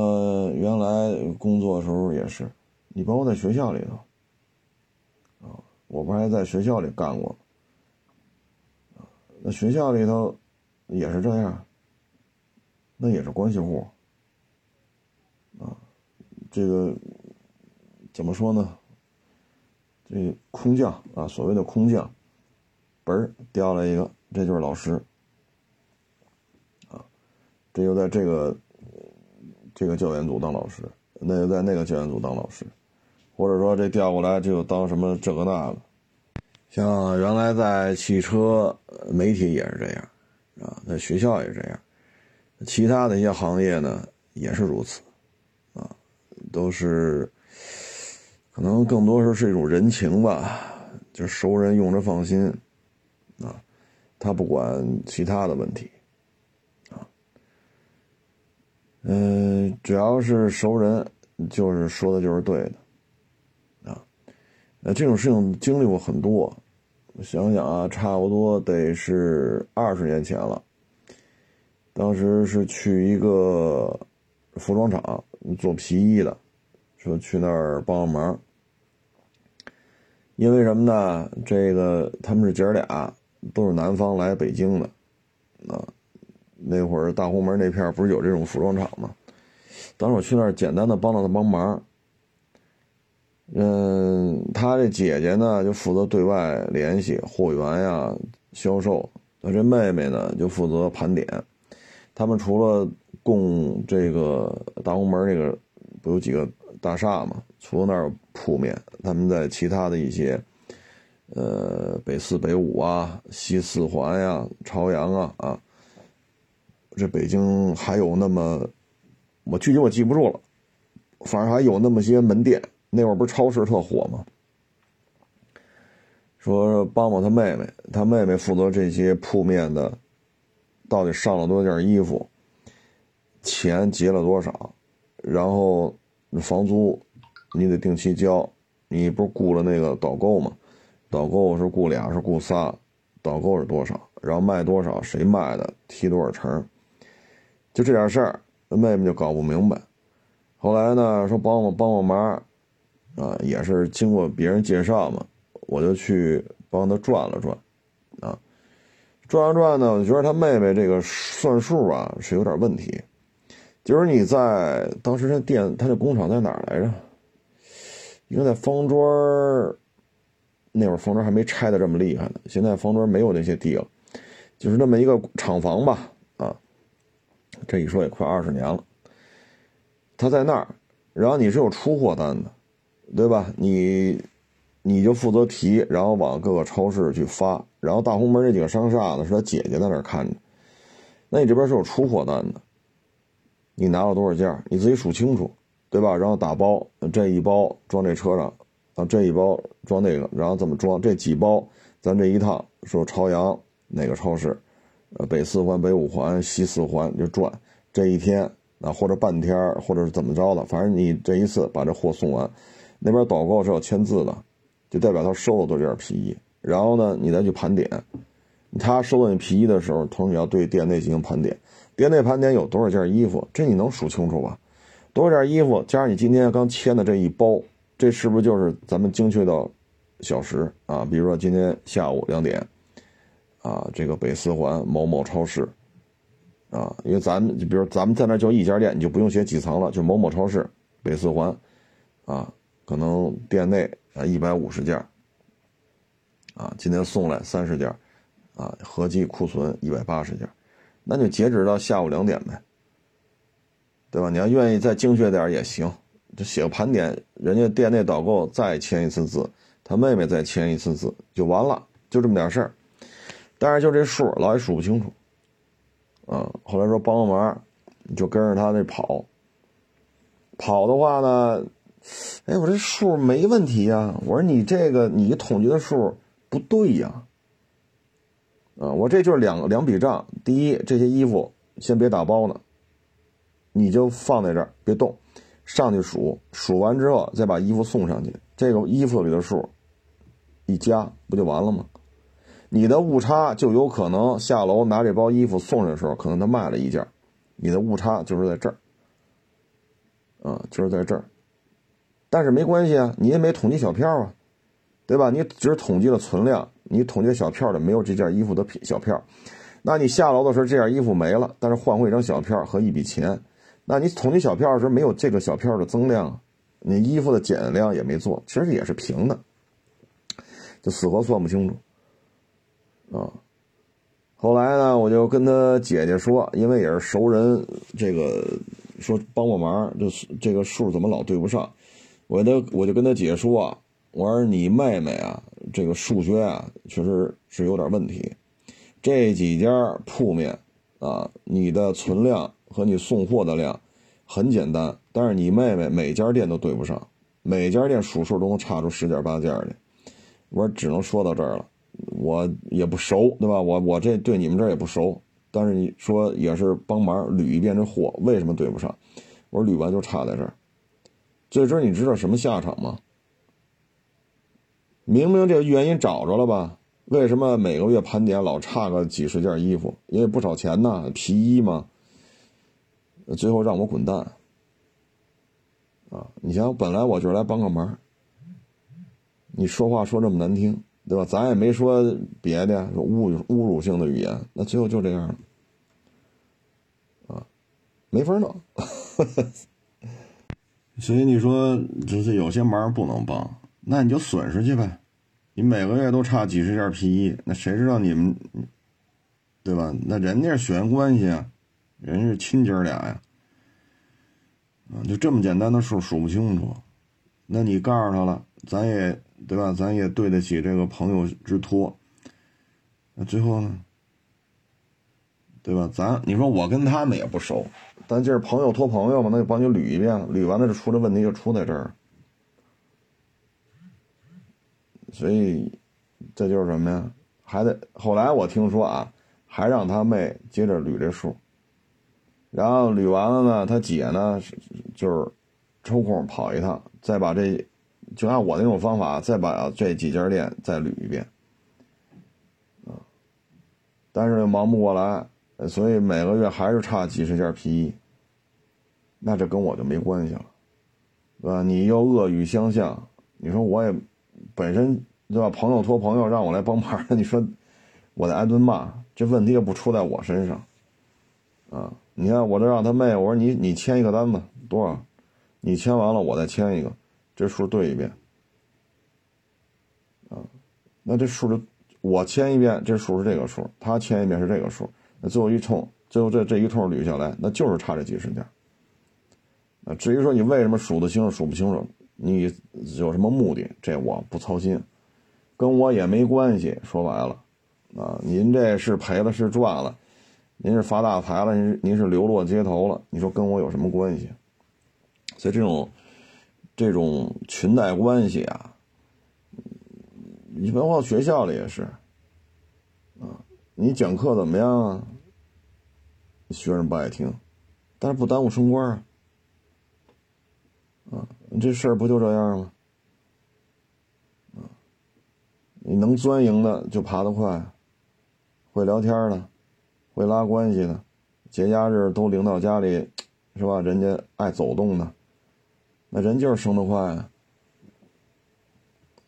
原来工作的时候也是，你包括在学校里头，啊，我不还在学校里干过。那学校里头也是这样，那也是关系户啊。这个怎么说呢？这空降啊，所谓的空降，嘣儿掉了一个，这就是老师啊。这又在这个这个教研组当老师，那又在那个教研组当老师，或者说这调过来就当什么这个那个。像原来在汽车媒体也是这样，啊，在学校也是这样，其他的一些行业呢也是如此，啊，都是可能更多时候是一种人情吧，就熟人用着放心，啊，他不管其他的问题，啊，嗯，只要是熟人，就是说的就是对的。这种事情经历过很多，我想想啊，差不多得是二十年前了。当时是去一个服装厂做皮衣的，说去那儿帮帮忙。因为什么呢？这个他们是姐儿俩，都是南方来北京的，啊，那会儿大红门那片不是有这种服装厂吗？当时我去那儿简单的帮了他帮忙。嗯，他这姐姐呢就负责对外联系货源呀、销售，他这妹妹呢就负责盘点。他们除了供这个大红门那个不有几个大厦嘛，除了那儿铺面，他们在其他的一些，呃，北四、北五啊、西四环呀、朝阳啊啊，这北京还有那么，我具体我记不住了，反正还有那么些门店。那会儿不是超市特火吗？说帮帮他妹妹，他妹妹负责这些铺面的，到底上了多件衣服，钱结了多少，然后房租你得定期交，你不是雇了那个导购吗？导购是雇俩是雇仨，导购是多少，然后卖多少，谁卖的，提多少成，就这点事儿，那妹妹就搞不明白。后来呢，说帮我帮我忙。啊，也是经过别人介绍嘛，我就去帮他转了转，啊，转了转呢，我觉得他妹妹这个算数啊是有点问题，就是你在当时那店，他那工厂在哪儿来着？应该在方庄那会儿方庄还没拆的这么厉害呢，现在方庄没有那些地了，就是那么一个厂房吧，啊，这一说也快二十年了，他在那儿，然后你是有出货单的。对吧？你，你就负责提，然后往各个超市去发。然后大红门那几个商厦呢，是他姐姐在那儿看着。那你这边是有出货单的，你拿了多少件，你自己数清楚，对吧？然后打包，这一包装这车上，啊，这一包装那个，然后怎么装？这几包，咱这一趟说朝阳哪个超市，呃，北四环、北五环、西四环就转这一天，啊，或者半天，或者是怎么着的，反正你这一次把这货送完。那边导购是要签字的，就代表他收了多少件皮衣。然后呢，你再去盘点，他收到你皮衣的时候，同时你要对店内进行盘点。店内盘点有多少件衣服，这你能数清楚吧？多少件衣服加上你今天刚签的这一包，这是不是就是咱们精确到小时啊？比如说今天下午两点，啊，这个北四环某某超市，啊，因为咱们比如咱们在那就一家店，你就不用写几层了，就某某超市北四环，啊。可能店内啊一百五十件啊，今天送来三十件啊，合计库存一百八十件那就截止到下午两点呗，对吧？你要愿意再精确点也行，就写个盘点，人家店内导购再签一次字，他妹妹再签一次字就完了，就这么点事儿。但是就这数老也数不清楚，啊，后来说帮个忙，就跟着他那跑，跑的话呢。哎，我这数没问题呀！我说你这个你统计的数不对呀。啊，我这就是两两笔账。第一，这些衣服先别打包呢，你就放在这儿别动，上去数，数完之后再把衣服送上去。这个衣服里的数一加不就完了吗？你的误差就有可能下楼拿这包衣服送的时候，可能他卖了一件，你的误差就是在这儿，啊，就是在这儿。但是没关系啊，你也没统计小票啊，对吧？你只统计了存量，你统计小票的没有这件衣服的小票，那你下楼的时候这件衣服没了，但是换回一张小票和一笔钱，那你统计小票的时候没有这个小票的增量，你衣服的减量也没做，其实也是平的，就死活算不清楚啊。后来呢，我就跟他姐姐说，因为也是熟人，这个说帮帮忙，就是这个数怎么老对不上。我的我就跟他姐说，我说你妹妹啊，这个数学啊，确实是有点问题。这几家铺面啊，你的存量和你送货的量很简单，但是你妹妹每家店都对不上，每家店数数都能差出十件八件的。我说只能说到这儿了，我也不熟，对吧？我我这对你们这儿也不熟，但是你说也是帮忙捋一遍这货，为什么对不上？我说捋完就差在这儿。最终你知道什么下场吗？明明这个原因找着了吧，为什么每个月盘点老差个几十件衣服？因为不少钱呢，皮衣嘛。最后让我滚蛋。啊，你想，本来我就是来帮个忙，你说话说这么难听，对吧？咱也没说别的，说侮侮辱性的语言，那最后就这样了。啊，没法弄。所以你说，就是有些忙不能帮，那你就损失去呗。你每个月都差几十件皮衣，那谁知道你们，对吧？那人家是血缘关系啊，人是亲姐俩呀，啊，就这么简单的数数不清楚。那你告诉他了，咱也对吧？咱也对得起这个朋友之托。那最后呢？对吧？咱你说我跟他们也不熟，但就是朋友托朋友嘛，那就帮你捋一遍，捋完了就出了问题，就出在这儿。所以，这就是什么呀？还得后来我听说啊，还让他妹接着捋这数，然后捋完了呢，他姐呢就是抽空跑一趟，再把这就按我那种方法，再把这几家店再捋一遍，啊，但是忙不过来，所以每个月还是差几十件皮衣，那这跟我就没关系了，对吧？你又恶语相向，你说我也。本身对吧？朋友托朋友让我来帮忙，你说我得挨顿骂，这问题也不出在我身上啊！你看，我这让他妹，我说你你签一个单子多少？你签完了，我再签一个，这数对一遍啊。那这数就我签一遍，这数是这个数，他签一遍是这个数，那最后一冲，最后这这一通捋下来，那就是差这几十件啊。至于说你为什么数得清楚，数不清楚？你有什么目的？这我不操心，跟我也没关系。说白了，啊，您这是赔了是赚了，您是发大财了，您您是流落街头了，你说跟我有什么关系？所以这种这种裙带关系啊，你包括学校里也是，啊，你讲课怎么样啊？学生不爱听，但是不耽误升官啊。啊，这事儿不就这样吗？啊，你能钻营的就爬得快，会聊天的，会拉关系的，节假日都领导家里，是吧？人家爱走动的，那人就是升得快，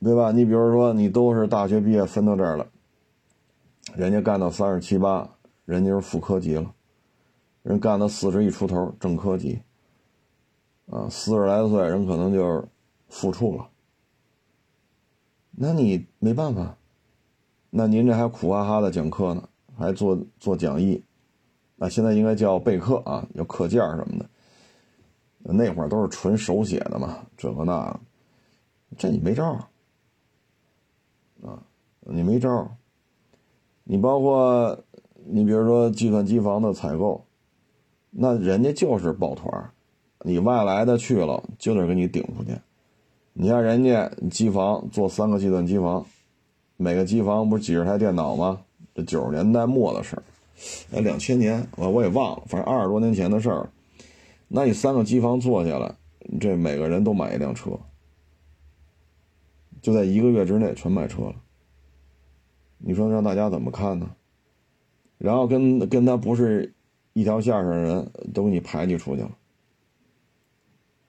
对吧？你比如说，你都是大学毕业分到这儿了，人家干到三十七八，人家是副科级了，人干到四十一出头，正科级。啊，四十来岁人可能就是复处了，那你没办法，那您这还苦哈哈的讲课呢，还做做讲义，那现在应该叫备课啊，叫课件什么的，那会儿都是纯手写的嘛，这个那，这你没招啊，你没招你包括你比如说计算机房的采购，那人家就是抱团你外来的去了，就得给你顶出去。你像人家机房做三个计算机房，每个机房不是几十台电脑吗？这九十年代末的事儿，哎，两千年我我也忘了，反正二十多年前的事儿。那你三个机房做下来，这每个人都买一辆车，就在一个月之内全买车了。你说让大家怎么看呢？然后跟跟他不是一条线上的人都给你排挤出去了。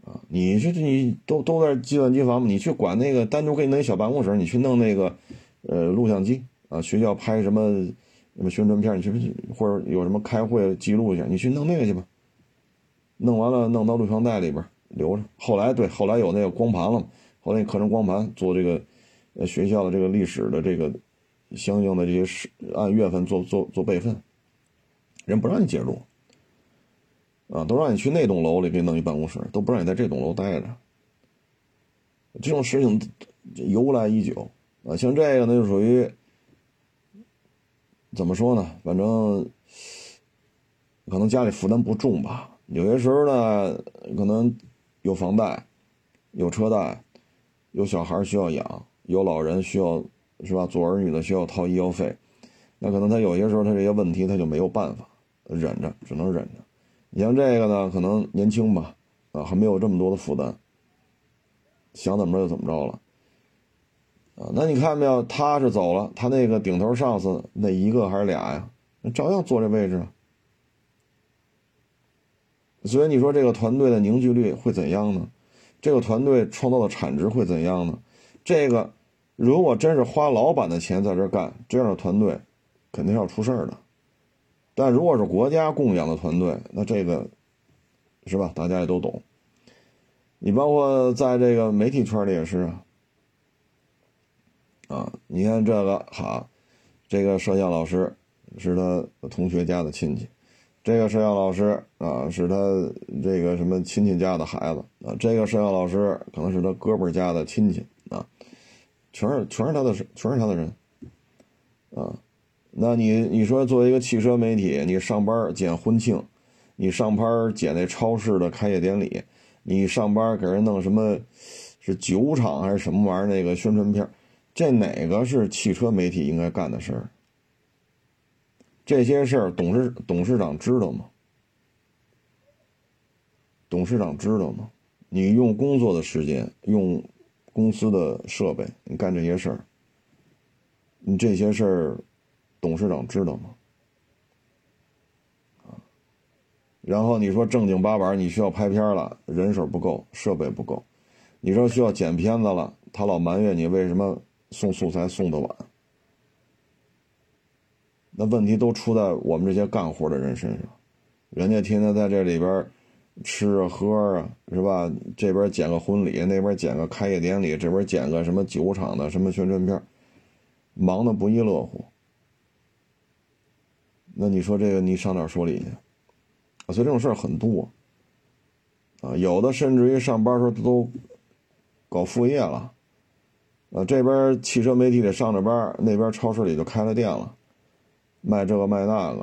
啊，你这你都都在计算机房？你去管那个单独给你弄小办公室，你去弄那个，呃，录像机啊，学校拍什么什么宣传片，你去不去或者有什么开会记录一下，你去弄那个去吧。弄完了，弄到录像带里边留着。后来对，后来有那个光盘了，后来课程光盘做这个，呃，学校的这个历史的这个相应的这些是按月份做做做备份，人不让你介入。啊，都让你去那栋楼里给弄一办公室，都不让你在这栋楼待着。这种事情由来已久啊，像这个呢，就属于怎么说呢？反正可能家里负担不重吧。有些时候呢，可能有房贷、有车贷、有小孩需要养、有老人需要是吧？做儿女的需要掏医药费，那可能他有些时候他这些问题他就没有办法忍着，只能忍着。你像这个呢，可能年轻吧，啊，还没有这么多的负担，想怎么着就怎么着了，啊，那你看没有？他是走了，他那个顶头上司那一个还是俩呀？那照样坐这位置。所以你说这个团队的凝聚力会怎样呢？这个团队创造的产值会怎样呢？这个如果真是花老板的钱在这干，这样的团队肯定要出事儿的。但如果是国家供养的团队，那这个是吧？大家也都懂。你包括在这个媒体圈里也是啊。啊，你看这个好，这个摄像老师是他同学家的亲戚，这个摄像老师啊是他这个什么亲戚家的孩子啊，这个摄像老师可能是他哥们家的亲戚，全是全是他的，全是他的人啊。那你你说作为一个汽车媒体，你上班剪婚庆，你上班剪那超市的开业典礼，你上班给人弄什么，是酒厂还是什么玩意儿那个宣传片？这哪个是汽车媒体应该干的事儿？这些事儿董事董事长知道吗？董事长知道吗？你用工作的时间，用公司的设备，你干这些事儿，你这些事儿，董事长知道吗？啊，然后你说正经八百，你需要拍片了，人手不够，设备不够，你说需要剪片子了，他老埋怨你为什么？送素材送的晚，那问题都出在我们这些干活的人身上。人家天天在这里边吃啊喝啊，是吧？这边剪个婚礼，那边剪个开业典礼，这边剪个什么酒厂的什么宣传片，忙得不亦乐乎。那你说这个你上哪说理去？啊，所以这种事儿很多啊，有的甚至于上班时候都搞副业了。啊，这边汽车媒体里上着班，那边超市里就开了店了，卖这个卖那个。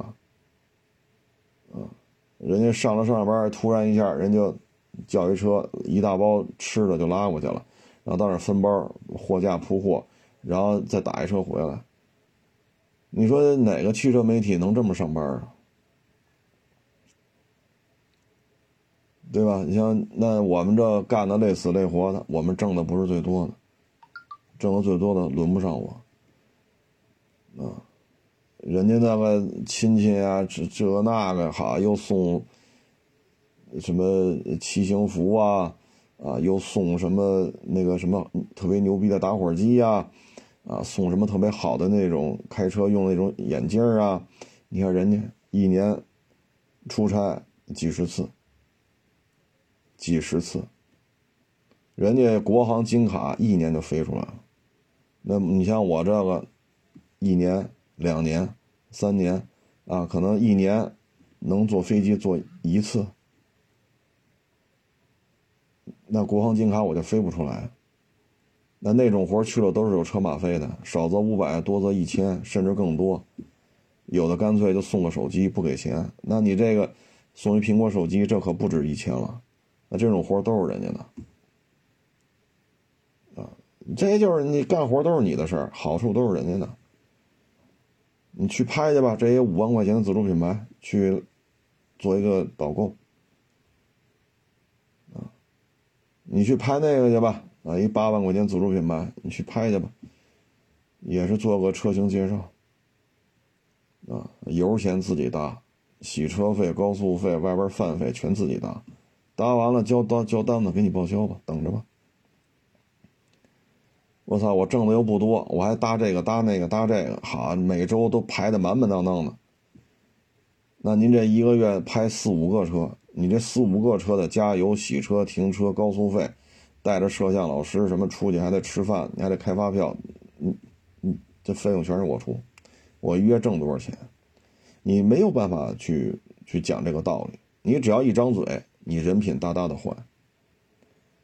啊，人家上了上班，突然一下，人就叫一车一大包吃的就拉过去了，然后到那分包，货架铺货，然后再打一车回来。你说哪个汽车媒体能这么上班啊？对吧？你像那我们这干的累死累活的，我们挣的不是最多的。挣的最多的轮不上我，啊，人家那个亲戚啊，这这那个好，又送什么骑行服啊，啊，又送什么那个什么特别牛逼的打火机呀，啊，送什么特别好的那种开车用那种眼镜啊，你看人家一年出差几十次，几十次，人家国航金卡一年就飞出来了。那你像我这个，一年、两年、三年，啊，可能一年能坐飞机坐一次，那国航金卡我就飞不出来。那那种活去了都是有车马费的，少则五百，多则一千，甚至更多。有的干脆就送个手机不给钱。那你这个送一苹果手机，这可不止一千了。那这种活都是人家的。啊这就是你干活都是你的事儿，好处都是人家的。你去拍去吧，这些五万块钱的自主品牌，去做一个导购啊。你去拍那个去吧，啊，一八万块钱自主品牌，你去拍去吧，也是做个车型介绍啊，油钱自己搭，洗车费、高速费、外边饭费全自己搭，搭完了交单交单子给你报销吧，等着吧。我操！我挣的又不多，我还搭这个搭那个搭这个，好，每周都排的满满当当的。那您这一个月拍四五个车，你这四五个车的加油、洗车、停车、高速费，带着摄像老师什么出去还得吃饭，你还得开发票，你你这费用全是我出，我一月挣多少钱？你没有办法去去讲这个道理，你只要一张嘴，你人品大大的坏。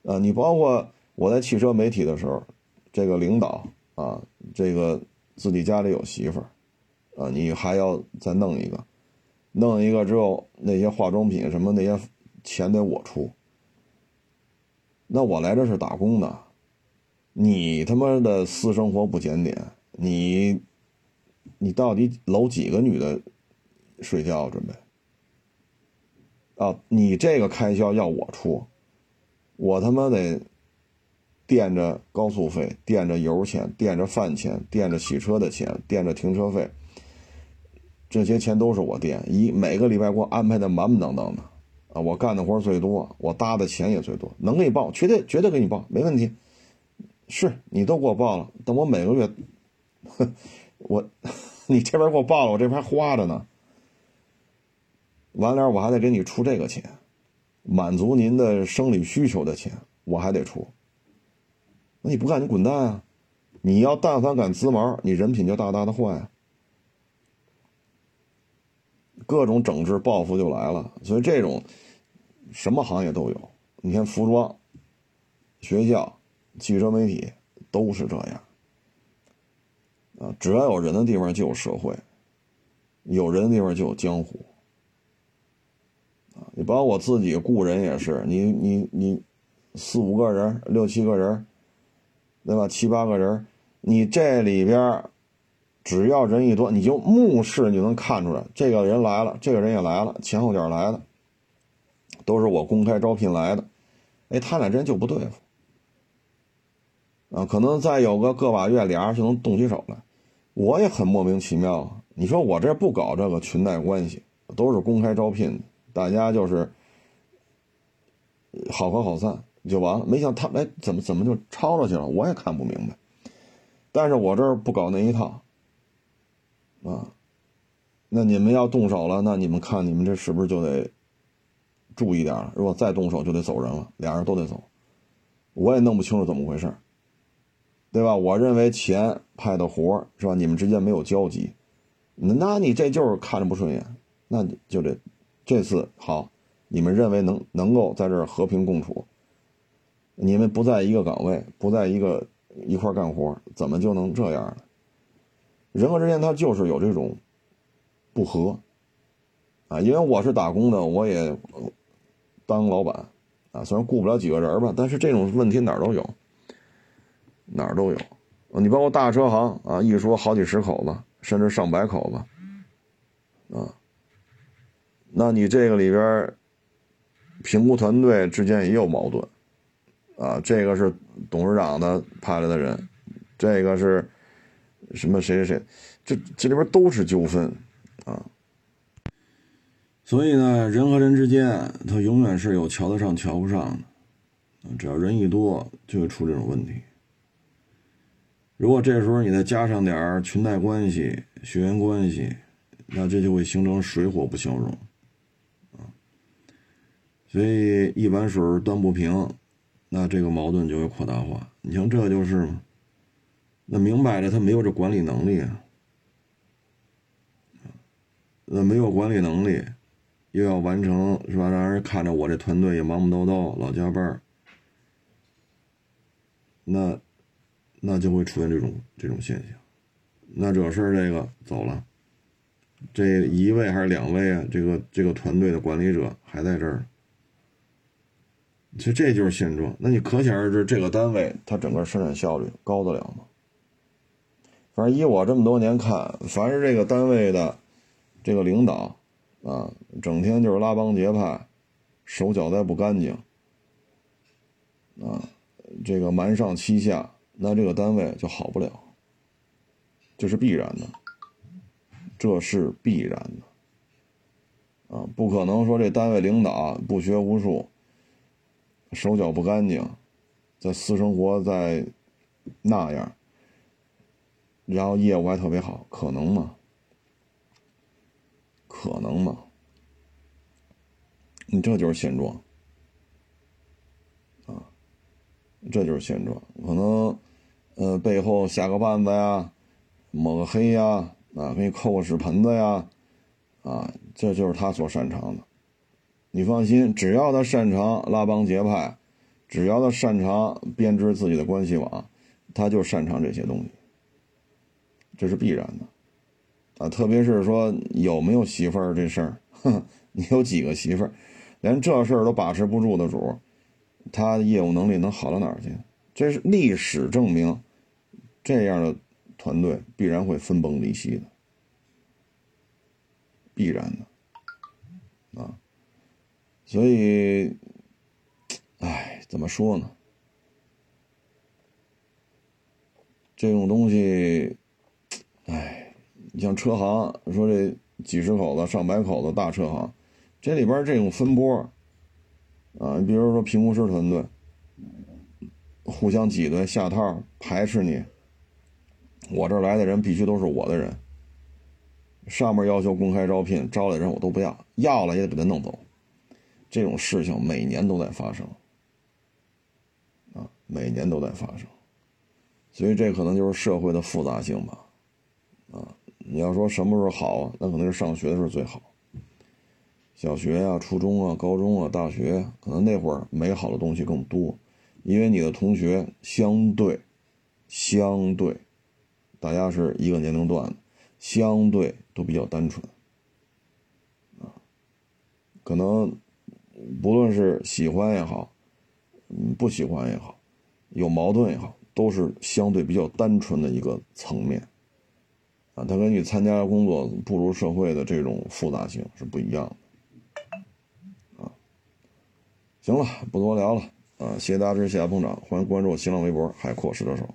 啊，你包括我在汽车媒体的时候。这个领导啊，这个自己家里有媳妇儿，啊，你还要再弄一个，弄一个之后，那些化妆品什么那些钱得我出。那我来这是打工的，你他妈的私生活不检点，你，你到底搂几个女的睡觉准备？啊，你这个开销要我出，我他妈得。垫着高速费，垫着油钱，垫着饭钱，垫着洗车的钱，垫着停车费，这些钱都是我垫，一每个礼拜给我安排的满满当当的，啊，我干的活最多，我搭的钱也最多，能给你报，绝对绝对给你报，没问题。是你都给我报了，等我每个月，我 你这边给我报了，我这边花着呢。完了，我还得给你出这个钱，满足您的生理需求的钱，我还得出。那你不干，你滚蛋啊！你要但凡敢滋毛，你人品就大大的坏。各种整治报复就来了，所以这种什么行业都有。你看服装、学校。汽车媒体都是这样啊！只要有人的地方就有社会，有人的地方就有江湖啊！你包括我自己雇人也是，你你你四五个人、六七个人，对吧？七八个人，你这里边只要人一多，你就目视你就能看出来，这个人来了，这个人也来了，前后脚来的，都是我公开招聘来的，哎，他俩真就不对付。啊，可能再有个个把月，俩人就能动起手来。我也很莫名其妙啊！你说我这不搞这个裙带关系，都是公开招聘，大家就是好合好散就完了。没想他哎，怎么怎么就抄了去了？我也看不明白。但是我这儿不搞那一套啊。那你们要动手了，那你们看你们这是不是就得注意点了？如果再动手，就得走人了，俩人都得走。我也弄不清楚怎么回事。对吧？我认为钱派的活是吧？你们之间没有交集，那你这就是看着不顺眼，那就得这次好，你们认为能能够在这儿和平共处，你们不在一个岗位，不在一个一块干活，怎么就能这样呢？人和之间他就是有这种不和啊，因为我是打工的，我也当老板啊，虽然雇不了几个人吧，但是这种问题哪儿都有。哪儿都有，你包括大车行啊，一说好几十口子，甚至上百口子，啊，那你这个里边评估团队之间也有矛盾，啊，这个是董事长的派来的人，这个是什么谁谁谁，这这里边都是纠纷，啊，所以呢，人和人之间他永远是有瞧得上瞧不上的，只要人一多就会出这种问题。如果这时候你再加上点裙带关系、血缘关系，那这就会形成水火不相容，啊，所以一碗水端不平，那这个矛盾就会扩大化。你像这就是嘛，那明摆着他没有这管理能力啊，那没有管理能力，又要完成是吧？让人看着我这团队也忙忙叨叨，老加班，那。那就会出现这种这种现象，那这事儿这个走了，这一位还是两位啊？这个这个团队的管理者还在这儿，其实这就是现状。那你可想而知，这个单位它整个生产效率高得了吗？反正以我这么多年看，凡是这个单位的这个领导啊，整天就是拉帮结派，手脚再不干净啊，这个瞒上欺下。那这个单位就好不了，这是必然的，这是必然的，啊，不可能说这单位领导不学无术，手脚不干净，在私生活在那样，然后业务还特别好，可能吗？可能吗？你这就是现状。啊这就是现状，可能，呃，背后下个绊子呀，抹个黑呀，啊，给你扣个屎盆子呀，啊，这就是他所擅长的。你放心，只要他擅长拉帮结派，只要他擅长编织自己的关系网，他就擅长这些东西。这是必然的，啊，特别是说有没有媳妇儿这事儿，你有几个媳妇儿，连这事儿都把持不住的主。他业务能力能好到哪儿去？这是历史证明，这样的团队必然会分崩离析的，必然的啊。所以，哎，怎么说呢？这种东西，哎，你像车行，说这几十口子、上百口子大车行，这里边这种分波，啊，你比如说评估师团队，互相挤兑、下套、排斥你，我这来的人必须都是我的人，上面要求公开招聘，招来人我都不要，要了也得给他弄走，这种事情每年都在发生，啊，每年都在发生。所以这可能就是社会的复杂性吧，啊，你要说什么时候好？那可能是上学的时候最好。小学啊、初中啊、高中啊、大学，可能那会儿美好的东西更多，因为你的同学相对、相对，大家是一个年龄段的，相对都比较单纯，啊，可能不论是喜欢也好，嗯，不喜欢也好，有矛盾也好。都是相对比较单纯的一个层面，啊，它跟你参加工作、步入社会的这种复杂性是不一样的，啊，行了，不多聊了，啊，谢谢大家支持，谢谢捧场，欢迎关注我新浪微博海阔试车手。